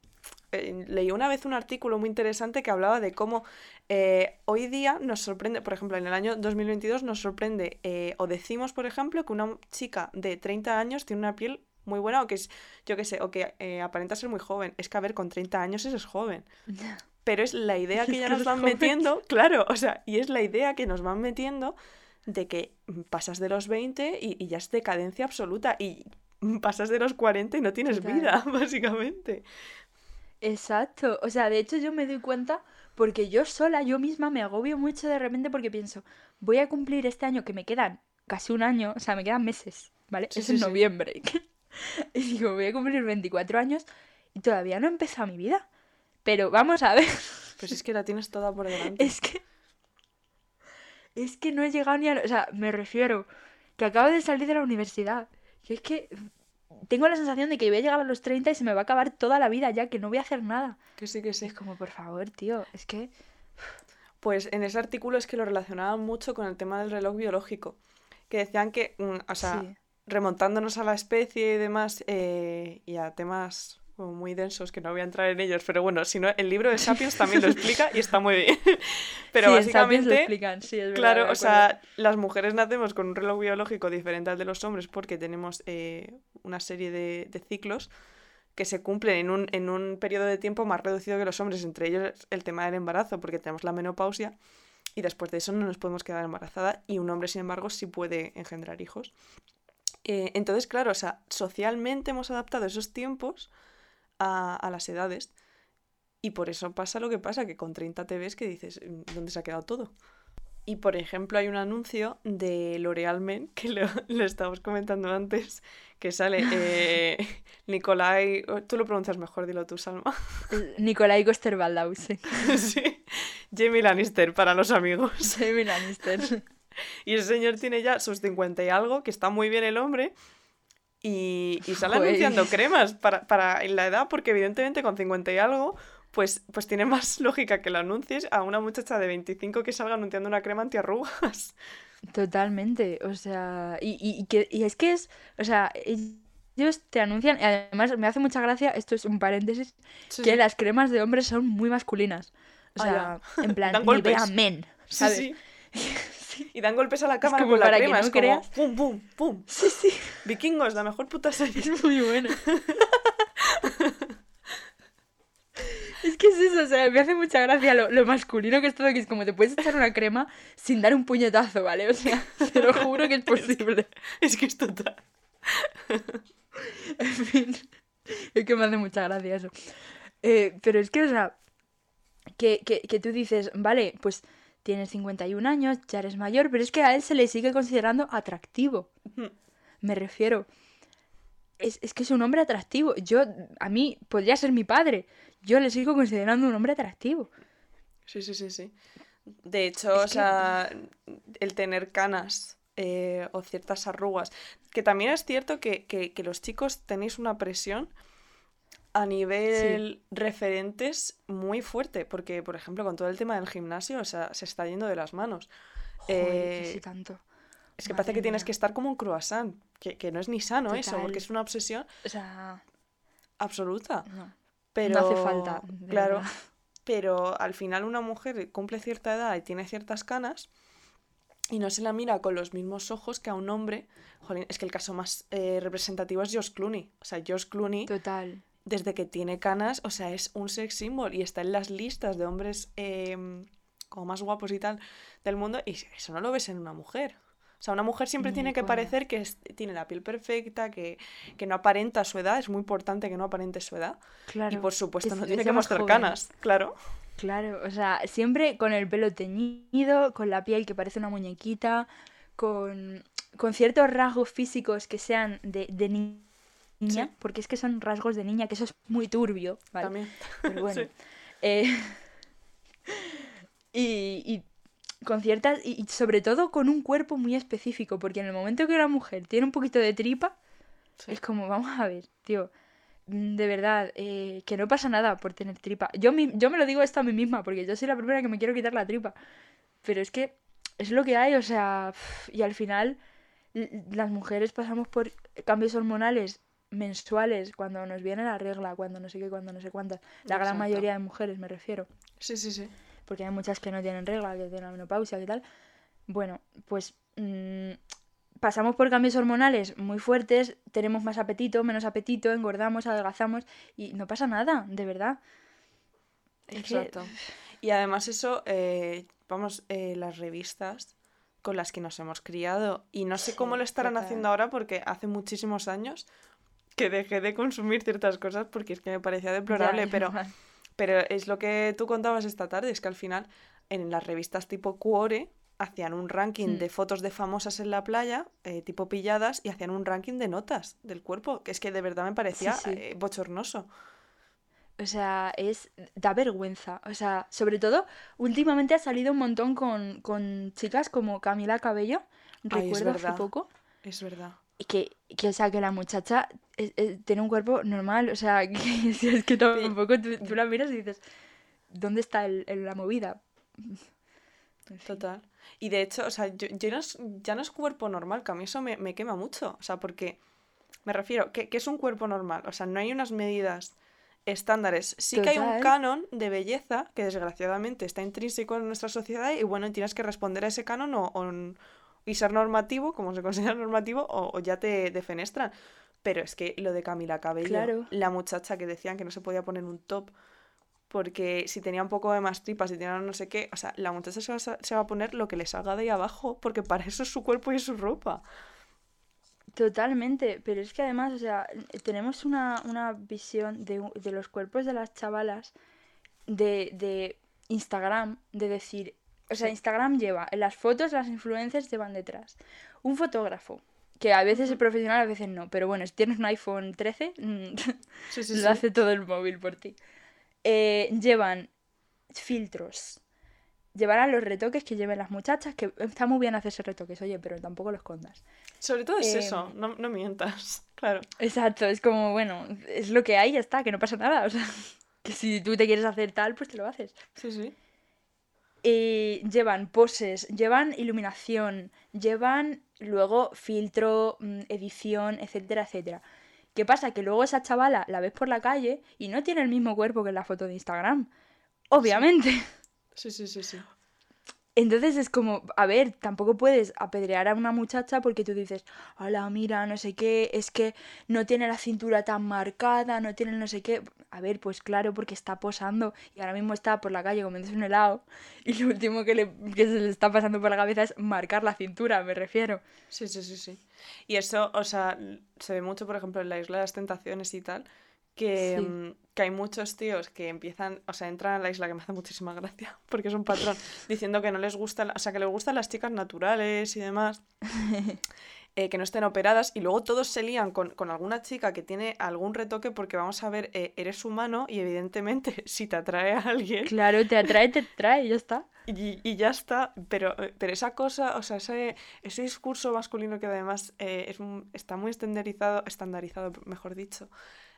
Speaker 2: eh, leí una vez un artículo muy interesante que hablaba de cómo eh, hoy día nos sorprende, por ejemplo, en el año 2022 nos sorprende, eh, o decimos, por ejemplo, que una chica de 30 años tiene una piel muy buena o que es, yo qué sé, o que aparenta ser muy joven. Es que, a ver, con 30 años eres joven. Pero es la idea [laughs] que ya nos van metiendo, claro, o sea, y es la idea que nos van metiendo de que pasas de los 20 y, y ya es decadencia absoluta. Y pasas de los 40 y no tienes vida, [laughs] básicamente.
Speaker 1: Exacto. O sea, de hecho yo me doy cuenta porque yo sola, yo misma me agobio mucho de repente porque pienso, voy a cumplir este año que me quedan casi un año, o sea, me quedan meses, ¿vale? es en noviembre. [laughs] y digo, voy a cumplir 24 años y todavía no he empezado mi vida. Pero vamos a ver.
Speaker 2: Pues es que la tienes toda por [laughs] delante.
Speaker 1: Es que... Es que no he llegado ni a... O sea, me refiero que acabo de salir de la universidad y es que tengo la sensación de que voy a llegar a los 30 y se me va a acabar toda la vida ya, que no voy a hacer nada.
Speaker 2: Que sí, que sí.
Speaker 1: Es como, por favor, tío, es que...
Speaker 2: Pues en ese artículo es que lo relacionaban mucho con el tema del reloj biológico, que decían que, mm, o sea, remontándonos a la especie y demás, eh, y a temas muy densos que no voy a entrar en ellos, pero bueno, si no, el libro de Sapiens también lo [laughs] explica y está muy bien. pero básicamente, lo explican, sí, es verdad, claro, o sea, las mujeres nacemos con un reloj biológico diferente al de los hombres porque tenemos eh, una serie de, de, ciclos que se cumplen en un, en un periodo de tiempo más reducido que los hombres, entre ellos el tema del embarazo, porque tenemos la menopausia y después de eso no nos podemos quedar embarazada y un hombre, sin embargo, sí puede engendrar hijos. Eh, entonces, claro, o sea, socialmente hemos adaptado esos tiempos a, las edades. Y por eso pasa lo que pasa, que con 30 te ves que dices, mm, ¿dónde se ha quedado todo? Y por ejemplo, hay un anuncio de L'Oreal Men, [laughs] que lo, lo estábamos comentando antes, que sale [laughs] eh, Nicolai. Oh, tú lo pronuncias mejor, dilo tú, Salma. [laughs]
Speaker 1: Nicolai coster
Speaker 2: sí. Jamie Lannister para los amigos.
Speaker 1: Jamie Lannister.
Speaker 2: y el señor tiene ya sus 50 y algo, que está muy bien el hombre, y, y sale anunciando cremas para, para la edad, porque evidentemente con 50 y algo, pues, pues tiene más [laughs] lógica que lo anuncies a una muchacha de 25 que salga anunciando una crema antiarrugas.
Speaker 1: Totalmente, o sea, y, y, que, y es que es, o sea, ellos te anuncian, y además me hace mucha gracia, esto es un paréntesis, que las cremas de hombres son muy masculinas. O sea, en [laughs] plan, a men, sí. [laughs] [laughs]
Speaker 2: Y dan golpes a la cámara con la crema. es como pum, pum, pum.
Speaker 1: Sí, sí.
Speaker 2: Vikingos, la mejor puta serie.
Speaker 1: Es muy buena. [laughs] Es que es eso, o sea, me hace mucha gracia lo, masculino que es todo, que es como te puedes echar una crema sin dar un puñetazo, ¿vale? O sea, te lo juro que es [laughs] posible.
Speaker 2: Es que es, total.
Speaker 1: en fin, es que me hace mucha gracia eso. Eh, pero es que, o sea, que, que, que tú dices, vale, pues tienes 51 años, ya eres mayor, pero es que a él se le sigue considerando atractivo. Me refiero. Es, que es un hombre atractivo. Yo, a mí, podría ser mi padre. Yo le sigo considerando un hombre atractivo.
Speaker 2: Sí, sí, sí, sí. De hecho, o sea, el tener canas eh, o ciertas arrugas. Que también es cierto que, que, los chicos tenéis una presión a nivel referentes muy fuerte, porque por ejemplo con todo el tema del gimnasio, o sea, se está yendo de las manos.
Speaker 1: Joder,
Speaker 2: Eh,
Speaker 1: sí tanto.
Speaker 2: es que parece que tienes que estar como un croissant, que, que no es ni sano eso, porque es una obsesión
Speaker 1: O sea,
Speaker 2: absoluta.
Speaker 1: no.
Speaker 2: Pero,
Speaker 1: No hace falta,
Speaker 2: claro,
Speaker 1: verdad.
Speaker 2: pero al final una mujer cumple cierta edad y tiene ciertas canas y no se la mira con los mismos ojos que a un hombre. Jolín, es que el caso más eh, representativo es Josh Clooney. O sea, Josh Clooney,
Speaker 1: Total.
Speaker 2: Desde que tiene canas, o sea, es un sex symbol y está en las listas de hombres eh, como más guapos y tal del mundo y eso no lo ves en una mujer. O sea, una mujer siempre tiene que parecer que es- tiene la piel perfecta, que, que no aparenta su edad. Es muy importante que no aparente su edad.
Speaker 1: Claro.
Speaker 2: Y por supuesto no tiene que mostrar
Speaker 1: joven.
Speaker 2: canas, claro.
Speaker 1: Claro, o sea, siempre con el pelo teñido, con la piel que parece una muñequita, con, con ciertos rasgos físicos que sean de, de ni- niña,
Speaker 2: Sí.
Speaker 1: porque es que son rasgos de niña, que eso es muy turbio, ¿vale?
Speaker 2: También.
Speaker 1: Pero bueno. [laughs]
Speaker 2: Sí.
Speaker 1: Eh, y, y con ciertas, y, sobre todo con un cuerpo muy específico, porque en el momento que una mujer tiene un poquito de tripa,
Speaker 2: Sí.
Speaker 1: es como, vamos a ver, tío, mm, de verdad, eh, que no pasa nada por tener tripa. Yo, mi- yo me lo digo esto a mí misma, porque yo soy la primera que me quiero quitar la tripa. Pero es que es lo que hay, o sea, y al final las mujeres pasamos por cambios hormonales mensuales cuando nos viene la regla, cuando no sé qué, cuando no sé cuántas. La gran mayoría de mujeres me refiero,
Speaker 2: Sí, sí, sí.
Speaker 1: porque hay muchas que no tienen regla, que tienen la menopausia, que tal. Bueno, pues mm, pasamos por cambios hormonales muy fuertes, tenemos más apetito, menos apetito, engordamos, adelgazamos y no pasa nada, de verdad. Que-
Speaker 2: Exacto. Y además eso, eh, vamos, eh, las revistas con las que nos hemos criado, y no sé cómo lo estarán haciendo ahora porque hace muchísimos años que dejé de consumir ciertas cosas porque es que me parecía deplorable,
Speaker 1: Ya,
Speaker 2: pero, pero es lo que tú contabas esta tarde, es que al final en las revistas tipo Cuore hacían un ranking de fotos de famosas en la playa, eh, tipo pilladas, y hacían un ranking de notas del cuerpo, que es que de verdad me parecía
Speaker 1: sí.
Speaker 2: eh, bochornoso.
Speaker 1: O sea, es. da vergüenza. O sea, sobre todo, últimamente ha salido un montón con, con chicas como Camila Cabello.
Speaker 2: Ay,
Speaker 1: Recuerdo hace poco.
Speaker 2: Es verdad.
Speaker 1: Y Que, que, o sea, que la muchacha es- es- tiene un cuerpo normal. O sea, [laughs] que, es que tampoco tú, tú la miras y dices, ¿dónde está el, el- la movida? En fin.
Speaker 2: Total. Y de hecho, o sea, yo, yo no es- ya no es cuerpo normal, que a mí eso me, me quema mucho. O sea, porque me refiero, que, que es un cuerpo normal? O sea, no hay unas medidas estándares. Sí que hay un
Speaker 1: Total.
Speaker 2: canon de belleza que desgraciadamente está intrínseco en nuestra sociedad y bueno, tienes que responder a ese canon o, o y ser normativo, como se [laughs] considera normativo, o, o ya te defenestran. Pero es que lo de Camila Cabello,
Speaker 1: Claro.
Speaker 2: la muchacha que decían que no se podía poner un top porque si tenía un poco de más tripas, si tenía no sé qué, o sea, la muchacha se va, a sa- se va a poner lo que le salga de ahí abajo, porque para eso es su cuerpo y su ropa.
Speaker 1: Totalmente, pero es que además, o sea, tenemos una, una visión de, de los cuerpos de las chavalas de, de Instagram, de decir, o sea. Instagram lleva, en las fotos las influencers llevan detrás un fotógrafo, que a veces es profesional, a veces no, pero bueno, si tienes un iPhone 13, mm, [laughs]
Speaker 2: Sí, sí,
Speaker 1: lo
Speaker 2: sí.
Speaker 1: hace todo el móvil por ti. Eh, llevan filtros, llevarán los retoques que lleven las muchachas, que está muy bien hacerse retoques, oye, pero tampoco los escondas.
Speaker 2: Sobre todo es eso,
Speaker 1: Em,
Speaker 2: no, no mientas, [laughs] claro.
Speaker 1: Exacto, es como, bueno, es lo que hay, ya está, que no pasa nada. O sea, [laughs] que si tú te quieres hacer tal, pues te lo haces.
Speaker 2: Sí, sí.
Speaker 1: Y llevan poses, llevan iluminación, llevan luego filtro, mm, edición, etcétera, etcétera. ¿Qué pasa? Que luego esa chavala la ves por la calle y no tiene el mismo cuerpo que en la foto de Instagram. Obviamente.
Speaker 2: Sí, sí, sí, sí.
Speaker 1: Entonces es como, a ver, tampoco puedes apedrear a una muchacha porque tú dices, hola, mira, no sé qué, es que no tiene la cintura tan marcada, no tiene no sé qué. A ver, pues claro, porque está posando y ahora mismo está por la calle comiéndose un helado y lo último que, le, que se le está pasando por la cabeza es marcar la cintura, me refiero.
Speaker 2: Sí, sí, sí, sí. Y eso, o sea, se ve mucho, por ejemplo, en la Isla de las Tentaciones y tal, que,
Speaker 1: Sí.
Speaker 2: mm, que hay muchos tíos que empiezan, o sea, entran a la isla, que me hace muchísima gracia, [laughs] porque es un patrón, [laughs] diciendo que no les gustan, o sea, que les gustan las chicas naturales y demás, [laughs] eh, que no estén operadas, y luego todos se lían con, con alguna chica que tiene algún retoque, porque vamos a ver, eh, eres humano y evidentemente si te atrae a alguien,
Speaker 1: Claro, te atrae, te atrae, ya está.
Speaker 2: y, y ya está, pero, eh, pero esa cosa, o sea, ese, ese discurso masculino que además eh, es, está muy estandarizado, estandarizado, mejor dicho,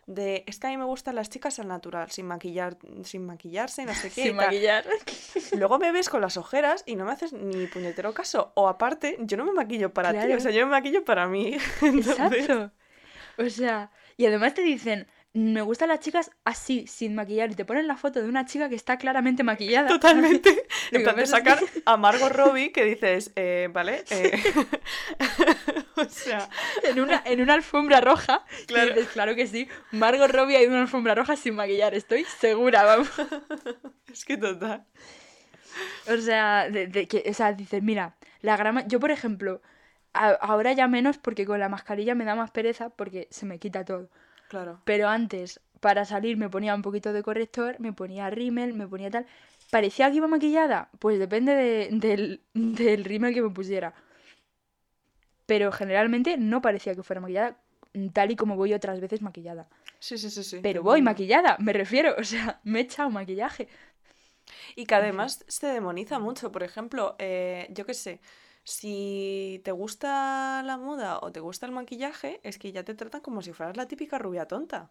Speaker 2: de es que a mí me gustan las chicas al natural, sin maquillar, sin maquillarse, no sé [laughs] qué.
Speaker 1: Sin
Speaker 2: tal".
Speaker 1: maquillar.
Speaker 2: Luego me ves [laughs] con las ojeras y no me haces ni puñetero caso. O aparte, yo no me maquillo para ti, o sea, yo me maquillo para mí. [laughs] Entonces,
Speaker 1: Exacto. O sea, y además te dicen, me gustan las chicas así, sin maquillar, y te ponen la foto de una chica que está claramente maquillada.
Speaker 2: Totalmente. [laughs] En plan, te
Speaker 1: "Pero es
Speaker 2: sacan
Speaker 1: que-".
Speaker 2: a Margot [laughs] Robbie que dices, eh, ¿vale? eh, [laughs] o sea,
Speaker 1: En una, en una alfombra roja.
Speaker 2: Claro.
Speaker 1: Claro. Y dices, claro que sí. Margot Robbie ha ido a una alfombra roja sin maquillar, estoy segura, vamos.
Speaker 2: es que total.
Speaker 1: O sea, de, de que, o sea, dices, mira, la grama. Yo, por ejemplo, a- ahora ya menos porque con la mascarilla me da más pereza porque se me quita todo.
Speaker 2: Claro.
Speaker 1: Pero antes, para salir, me ponía un poquito de corrector, me ponía rímel, me ponía tal. ¿Parecía que iba maquillada? Pues depende de- del, del rímel que me pusiera. Pero generalmente no parecía que fuera maquillada, tal y como voy otras veces maquillada.
Speaker 2: Sí, sí, sí, sí.
Speaker 1: Pero voy maquillada, me refiero. O sea, me he echado maquillaje.
Speaker 2: Y que además se demoniza mucho. Por ejemplo, eh, yo qué sé, si te gusta la moda o te gusta el maquillaje, es que ya te tratan como si fueras la típica rubia tonta.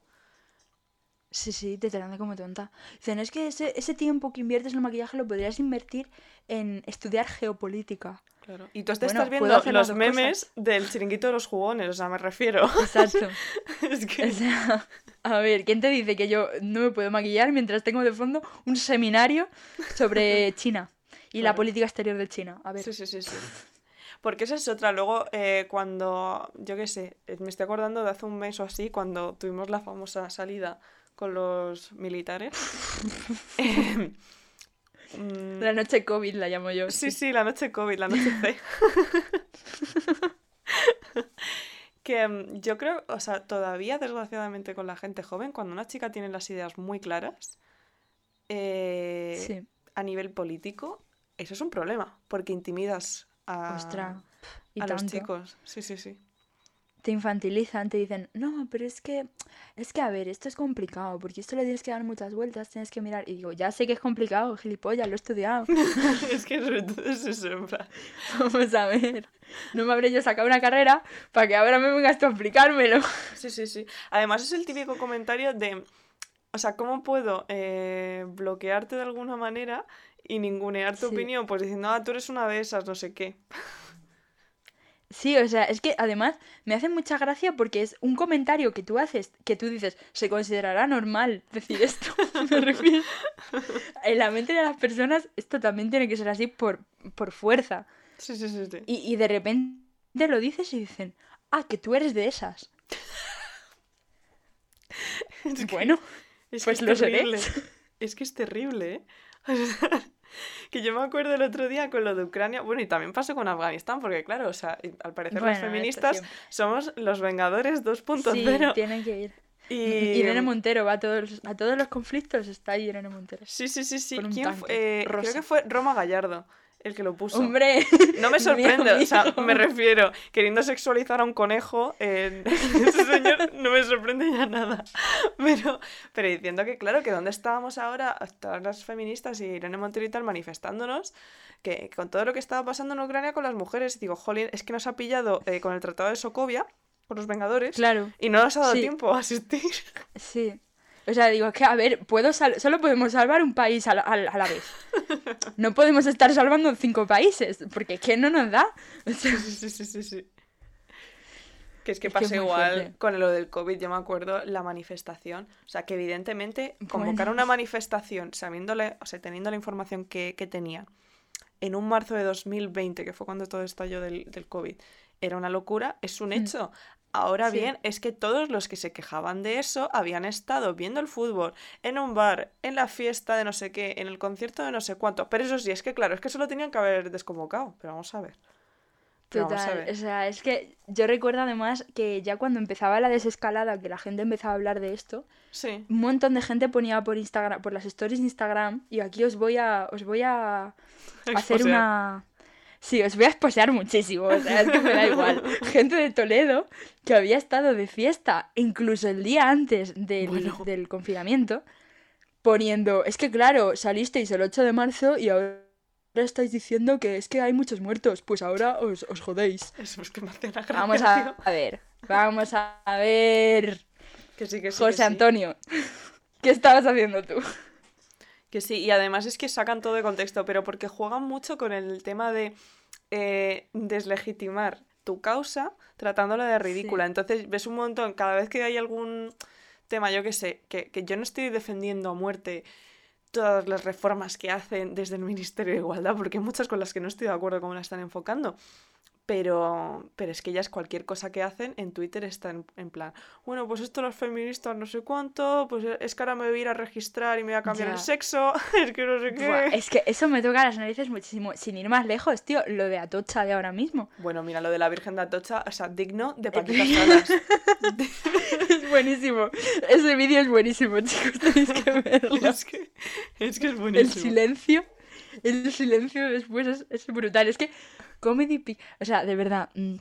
Speaker 1: Sí, sí, te tratan como tonta. Dicen, es que ese, ese tiempo que inviertes en el maquillaje lo podrías invertir en estudiar geopolítica.
Speaker 2: Claro. Y tú te
Speaker 1: Bueno,
Speaker 2: estás viendo los memes
Speaker 1: cosas.
Speaker 2: del chiringuito de los jugones, o sea, me refiero.
Speaker 1: Exacto. [laughs]
Speaker 2: es
Speaker 1: O sea, a ver, ¿quién te dice que yo no me puedo maquillar mientras tengo de fondo un seminario sobre China y la política exterior de China? A ver,
Speaker 2: Sí, sí, sí, sí. Porque esa es otra. Luego, eh, cuando, yo qué sé, eh, me estoy acordando de hace un mes o así, cuando tuvimos la famosa salida con los militares. [laughs] Eh, mm,
Speaker 1: la noche COVID la llamo yo.
Speaker 2: Sí, sí, la noche COVID, la noche C. [laughs] que mm, yo creo, o sea, todavía desgraciadamente con la gente joven, cuando una chica tiene las ideas muy claras, eh,
Speaker 1: Sí.
Speaker 2: a nivel político, eso es un problema, porque intimidas a,
Speaker 1: y
Speaker 2: a los chicos. Sí, sí, sí.
Speaker 1: Te infantilizan, te dicen, no, pero es que, es que, a ver, esto es complicado, porque esto le tienes que dar muchas vueltas, tienes que mirar. Y digo, ya sé que es complicado, gilipollas, lo he estudiado. [laughs]
Speaker 2: es que sobre todo es eso, en plan, [laughs]
Speaker 1: Vamos a ver. No me habré yo sacado una carrera para que ahora me vengas tú a explicármelo.
Speaker 2: Sí, sí, sí. Además es el típico comentario de, o sea, ¿cómo puedo eh, bloquearte de alguna manera y ningunear tu
Speaker 1: Sí.
Speaker 2: opinión? Pues diciendo, ah, tú eres una de esas, no sé qué. [laughs]
Speaker 1: Sí, o sea, es que además me hace mucha gracia porque es un comentario que tú haces, que tú dices, se considerará normal decir esto. [laughs] Me refiero. En la mente de las personas esto también tiene que ser así por, por fuerza.
Speaker 2: Sí, sí, sí, sí.
Speaker 1: Y, y de repente lo dices y dicen, ah, que tú eres de esas. [laughs]
Speaker 2: Es que-
Speaker 1: Bueno,
Speaker 2: es que
Speaker 1: pues
Speaker 2: es
Speaker 1: lo seré.
Speaker 2: terrible. Es que es terrible, ¿eh? [laughs] Que yo me acuerdo el otro día con lo de Ucrania, bueno, y también pasó con Afganistán, porque claro, o sea, al parecer
Speaker 1: Bueno,
Speaker 2: las feministas somos los Vengadores 2.0.
Speaker 1: sí, tienen que ir.
Speaker 2: y...
Speaker 1: Irene Montero va a todos, a todos los conflictos, está ahí Irene Montero.
Speaker 2: Sí, sí, sí, sí. ¿Quién Eh, creo que fue Roma Gallardo el que lo puso.
Speaker 1: Hombre,
Speaker 2: No me [laughs]
Speaker 1: mi
Speaker 2: sorprende, o sea, me refiero, queriendo sexualizar a un conejo, eh, [laughs] ese señor no me sorprende ya nada. Pero, pero diciendo que, claro, que dónde estábamos ahora, todas las feministas y Irene Montero y tal, manifestándonos, que con todo lo que estaba pasando en Ucrania con las mujeres, digo, jolín, es que nos ha pillado eh, con el Tratado de Sokovia, con los Vengadores,
Speaker 1: Claro,
Speaker 2: y no nos ha dado
Speaker 1: Sí.
Speaker 2: tiempo a asistir.
Speaker 1: sí. O sea, digo, es que, a ver, puedo sal- solo podemos salvar un país a la, a la- a la vez. No podemos estar salvando cinco países, porque es que no nos da. [laughs] O sea,
Speaker 2: Sí, sí, sí, sí, sí. Que es que
Speaker 1: muy
Speaker 2: igual
Speaker 1: fuerte.
Speaker 2: con lo del COVID, yo me acuerdo, la manifestación. O sea, que evidentemente convocar
Speaker 1: Bueno.
Speaker 2: una manifestación sabiéndole, o sea, teniendo la información que, que tenía en un marzo de 2020, que fue cuando todo estalló del, del COVID, era una locura, es un
Speaker 1: Mm.
Speaker 2: hecho. Ahora
Speaker 1: Sí.
Speaker 2: bien, es que todos los que se quejaban de eso habían estado viendo el fútbol en un bar, en la fiesta de no sé qué, en el concierto de no sé cuánto. Pero eso sí, es que claro, es que solo tenían que haber desconvocado. Pero vamos a ver. Pero vamos a
Speaker 1: Total,
Speaker 2: ver.
Speaker 1: o sea, es que yo recuerdo además que ya cuando empezaba la desescalada, que la gente empezaba a hablar de esto,
Speaker 2: Sí.
Speaker 1: un montón de gente ponía por Instagram, por las stories de Instagram, y aquí os voy a, os voy a [laughs] hacer una... Sí, os voy a esposear muchísimo, o sea, es que me da igual. [laughs] Gente de Toledo que había estado de fiesta, incluso el día antes del,
Speaker 2: Bueno.
Speaker 1: del confinamiento, poniendo, es que claro, salisteis el 8 de marzo y ahora estáis diciendo que es que hay muchos muertos, pues ahora os, os jodéis.
Speaker 2: Eso es que me hace gracia.
Speaker 1: Vamos a, a ver, vamos a ver.
Speaker 2: Que sí, que sí.
Speaker 1: José
Speaker 2: que sí.
Speaker 1: Antonio, ¿qué estabas haciendo tú?
Speaker 2: Que sí, y además es que sacan todo de contexto, pero porque juegan mucho con el tema de eh, deslegitimar tu causa tratándola de ridícula.
Speaker 1: Sí.
Speaker 2: Entonces ves un montón, cada vez que hay algún tema, yo que sé, que, que yo no estoy defendiendo a muerte todas las reformas que hacen desde el Ministerio de Igualdad, porque hay muchas con las que no estoy de acuerdo cómo la están enfocando. Pero, pero es que ellas cualquier cosa que hacen en Twitter está en, en plan, bueno, pues esto los feministas no sé cuánto, pues es que ahora me voy a ir a registrar y me voy a cambiar el sexo, [laughs] es que no sé qué.
Speaker 1: Buah, es que eso me toca las narices muchísimo. Sin ir más lejos, tío, lo de Atocha de ahora mismo.
Speaker 2: Bueno, mira, lo de la Virgen de Atocha, o sea, digno de Paquita [laughs] Salas.
Speaker 1: es buenísimo. Ese vídeo es buenísimo, [laughs] chicos. Tenéis que verlo.
Speaker 2: es, que, es que es
Speaker 1: El
Speaker 2: buenísimo.
Speaker 1: silencio. [laughs] El silencio después es, brutal. Es que Comedy Pic. O sea, de verdad. mm,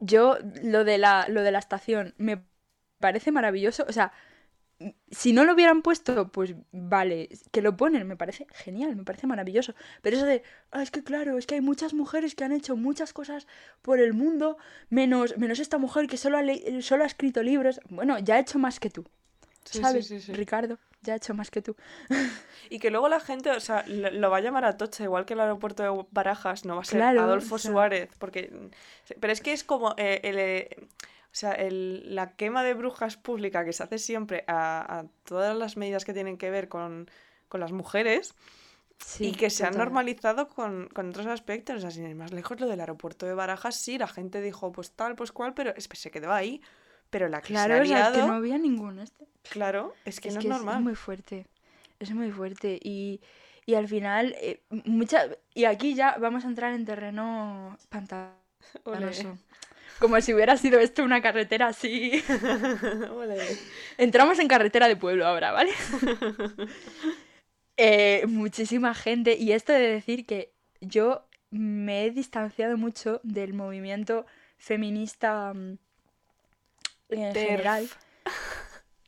Speaker 1: Yo, lo de la, lo de la estación, me parece maravilloso. O sea, si no lo hubieran puesto, pues vale, que lo ponen, me parece genial, me parece maravilloso. Pero eso de, "Ah, es que claro, es que hay muchas mujeres que han hecho muchas cosas por el mundo, menos, menos esta mujer que solo ha, solo ha escrito libros. Bueno, ya ha hecho más que tú,
Speaker 2: Sí,
Speaker 1: ¿sabes?
Speaker 2: sí, sí.
Speaker 1: Ricardo, ya ha hecho más que tú.
Speaker 2: Y que luego la gente, o sea, lo, lo va a llamar Atocha, igual que el aeropuerto de Barajas, no va a ser
Speaker 1: Claro,
Speaker 2: Adolfo
Speaker 1: o sea-
Speaker 2: Suárez, porque... Pero es que es como eh, el... eh, o sea, el- la quema de brujas pública que se hace siempre a, a todas las medidas que tienen que ver con, con las mujeres
Speaker 1: Sí,
Speaker 2: y que se han normalizado con, con otros aspectos. O sea, sin ir más lejos, lo del aeropuerto de Barajas, sí, la gente dijo, pues tal, pues cual, pero es, se quedó ahí. Pero la que
Speaker 1: Claro,
Speaker 2: se ha
Speaker 1: o sea, es que no había ningún este.
Speaker 2: claro, es que
Speaker 1: es
Speaker 2: no
Speaker 1: que
Speaker 2: es normal.
Speaker 1: Es muy fuerte. Es muy fuerte. Y, y al final, eh, mucha... y aquí ya vamos a entrar en terreno [laughs] pantanoso. Como si hubiera sido esto una carretera así. [laughs] Entramos en carretera de pueblo ahora, ¿vale? [laughs] Eh, muchísima gente. Y esto de decir que yo me he distanciado mucho del movimiento feminista mm, en
Speaker 2: TERF.
Speaker 1: general.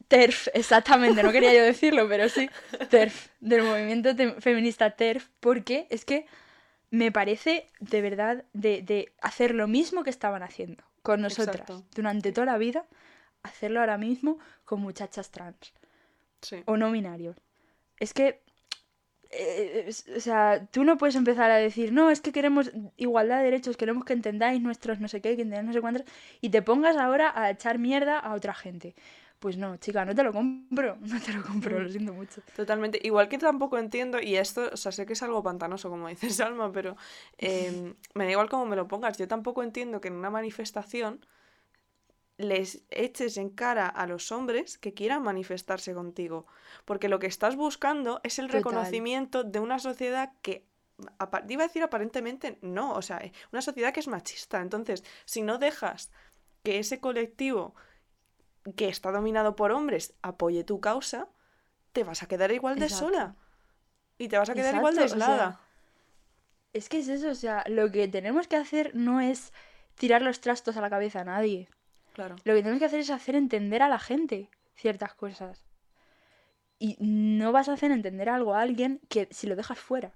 Speaker 1: TERF, exactamente, no quería yo decirlo, pero sí, TERF, del movimiento feminista TERF, porque es que me parece de verdad de, de hacer lo mismo que estaban haciendo con nosotras
Speaker 2: Exacto.
Speaker 1: durante toda la vida, hacerlo ahora mismo con muchachas trans
Speaker 2: Sí.
Speaker 1: o no binarios. Es que, eh, o sea, tú no puedes empezar a decir, no, es que queremos igualdad de derechos, queremos que entendáis nuestros no sé qué, que entendáis no sé cuántos, y te pongas ahora a echar mierda a otra gente. Pues no, chica, no te lo compro, [laughs] no te lo compro,
Speaker 2: Mm.
Speaker 1: lo siento mucho.
Speaker 2: Totalmente. Igual que tampoco entiendo, y esto, o sea, sé que es algo pantanoso, como dice Salma, pero em, me da igual cómo me lo pongas. Yo tampoco entiendo que en una manifestación les eches en cara a los hombres que quieran manifestarse contigo. Porque lo que estás buscando es el
Speaker 1: Total.
Speaker 2: reconocimiento de una sociedad que. Iba a decir aparentemente no, o sea, eh, una sociedad que es machista. Entonces, si no dejas que ese colectivo que está dominado por hombres apoye tu causa, te vas a quedar igual de
Speaker 1: Exacto.
Speaker 2: sola. Y te vas a quedar igual de
Speaker 1: Exacto, o sea,
Speaker 2: aislada.
Speaker 1: Es que es eso, o sea, lo que tenemos que hacer no es tirar los trastos a la cabeza a nadie.
Speaker 2: Claro.
Speaker 1: Lo que tenemos que hacer es hacer entender a la gente ciertas cosas. Y no vas a hacer entender algo a alguien que si lo dejas fuera.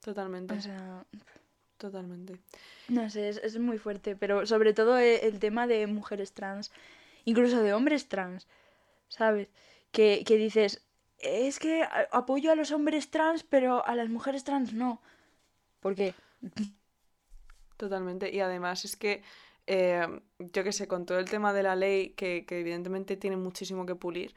Speaker 2: Totalmente,
Speaker 1: O sea,
Speaker 2: totalmente.
Speaker 1: no sé, es, es muy fuerte. Pero sobre todo e- el tema de mujeres trans, incluso de hombres trans, ¿sabes? Que, que dices, es que apoyo a los hombres trans, pero a las mujeres trans no. ¿Por qué?
Speaker 2: Totalmente. Y además es que, eh, yo que sé, con todo el tema de la ley, que, que evidentemente tiene muchísimo que pulir,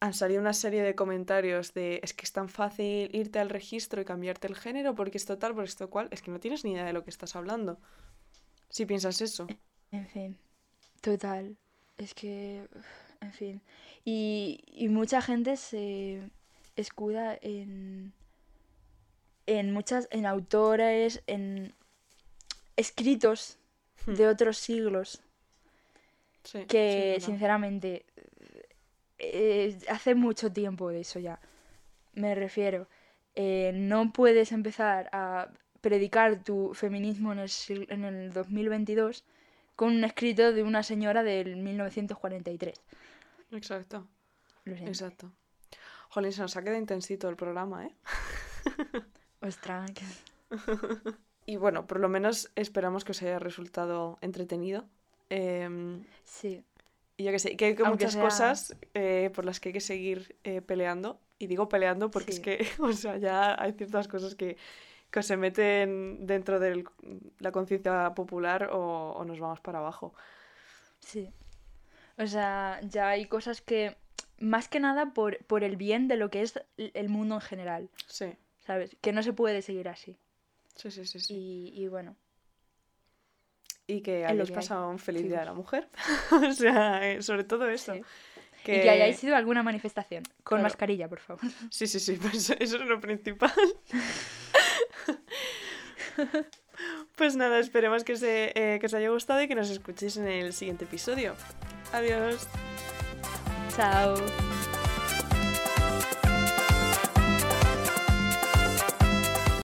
Speaker 2: han salido una serie de comentarios de es que es tan fácil irte al registro y cambiarte el género porque esto tal, porque esto cual. Es que no tienes ni idea de lo que estás hablando. Si piensas eso.
Speaker 1: En fin, total. Es que, en fin. Y, y mucha gente se escuda en, en muchas, en autores, en escritos
Speaker 2: Hmm.
Speaker 1: de otros siglos
Speaker 2: Sí,
Speaker 1: que, sinceramente, eh, hace mucho tiempo de eso ya. Me refiero. eh, no puedes empezar a predicar tu feminismo en el, sil- en el 2022 con un escrito de una señora del 1943.
Speaker 2: Exacto,
Speaker 1: Lo
Speaker 2: exacto. Jolín, se nos ha quedado intensito el programa, ¿eh? [laughs]
Speaker 1: Ostras,
Speaker 2: Y bueno, por lo menos esperamos que os haya resultado entretenido. Em,
Speaker 1: sí.
Speaker 2: Y yo que sé, que hay
Speaker 1: Aunque
Speaker 2: muchas
Speaker 1: sea-
Speaker 2: cosas eh, por las que hay que seguir eh, peleando. Y digo peleando porque es que, [laughs] o sea, ya hay ciertas cosas que, que se meten dentro de la conciencia popular o, o nos vamos para abajo.
Speaker 1: Sí. O sea, ya hay cosas que, más que nada por, por el bien de lo que es el mundo en general,
Speaker 2: Sí,
Speaker 1: ¿sabes? Que no se puede seguir así.
Speaker 2: Sí, sí, sí. sí.
Speaker 1: Y, y bueno,
Speaker 2: Y que hayáis pasado un feliz día de la mujer. [laughs] o sea, eh, sobre todo eso.
Speaker 1: sí.
Speaker 2: Que...
Speaker 1: Y que hayáis ido a alguna manifestación. Con
Speaker 2: Claro.
Speaker 1: mascarilla, por favor.
Speaker 2: Sí, sí, sí, pues eso es lo principal. [laughs] pues nada, esperemos que, se, eh, que os haya gustado y que nos escuchéis en el siguiente episodio. Adiós.
Speaker 1: Chao.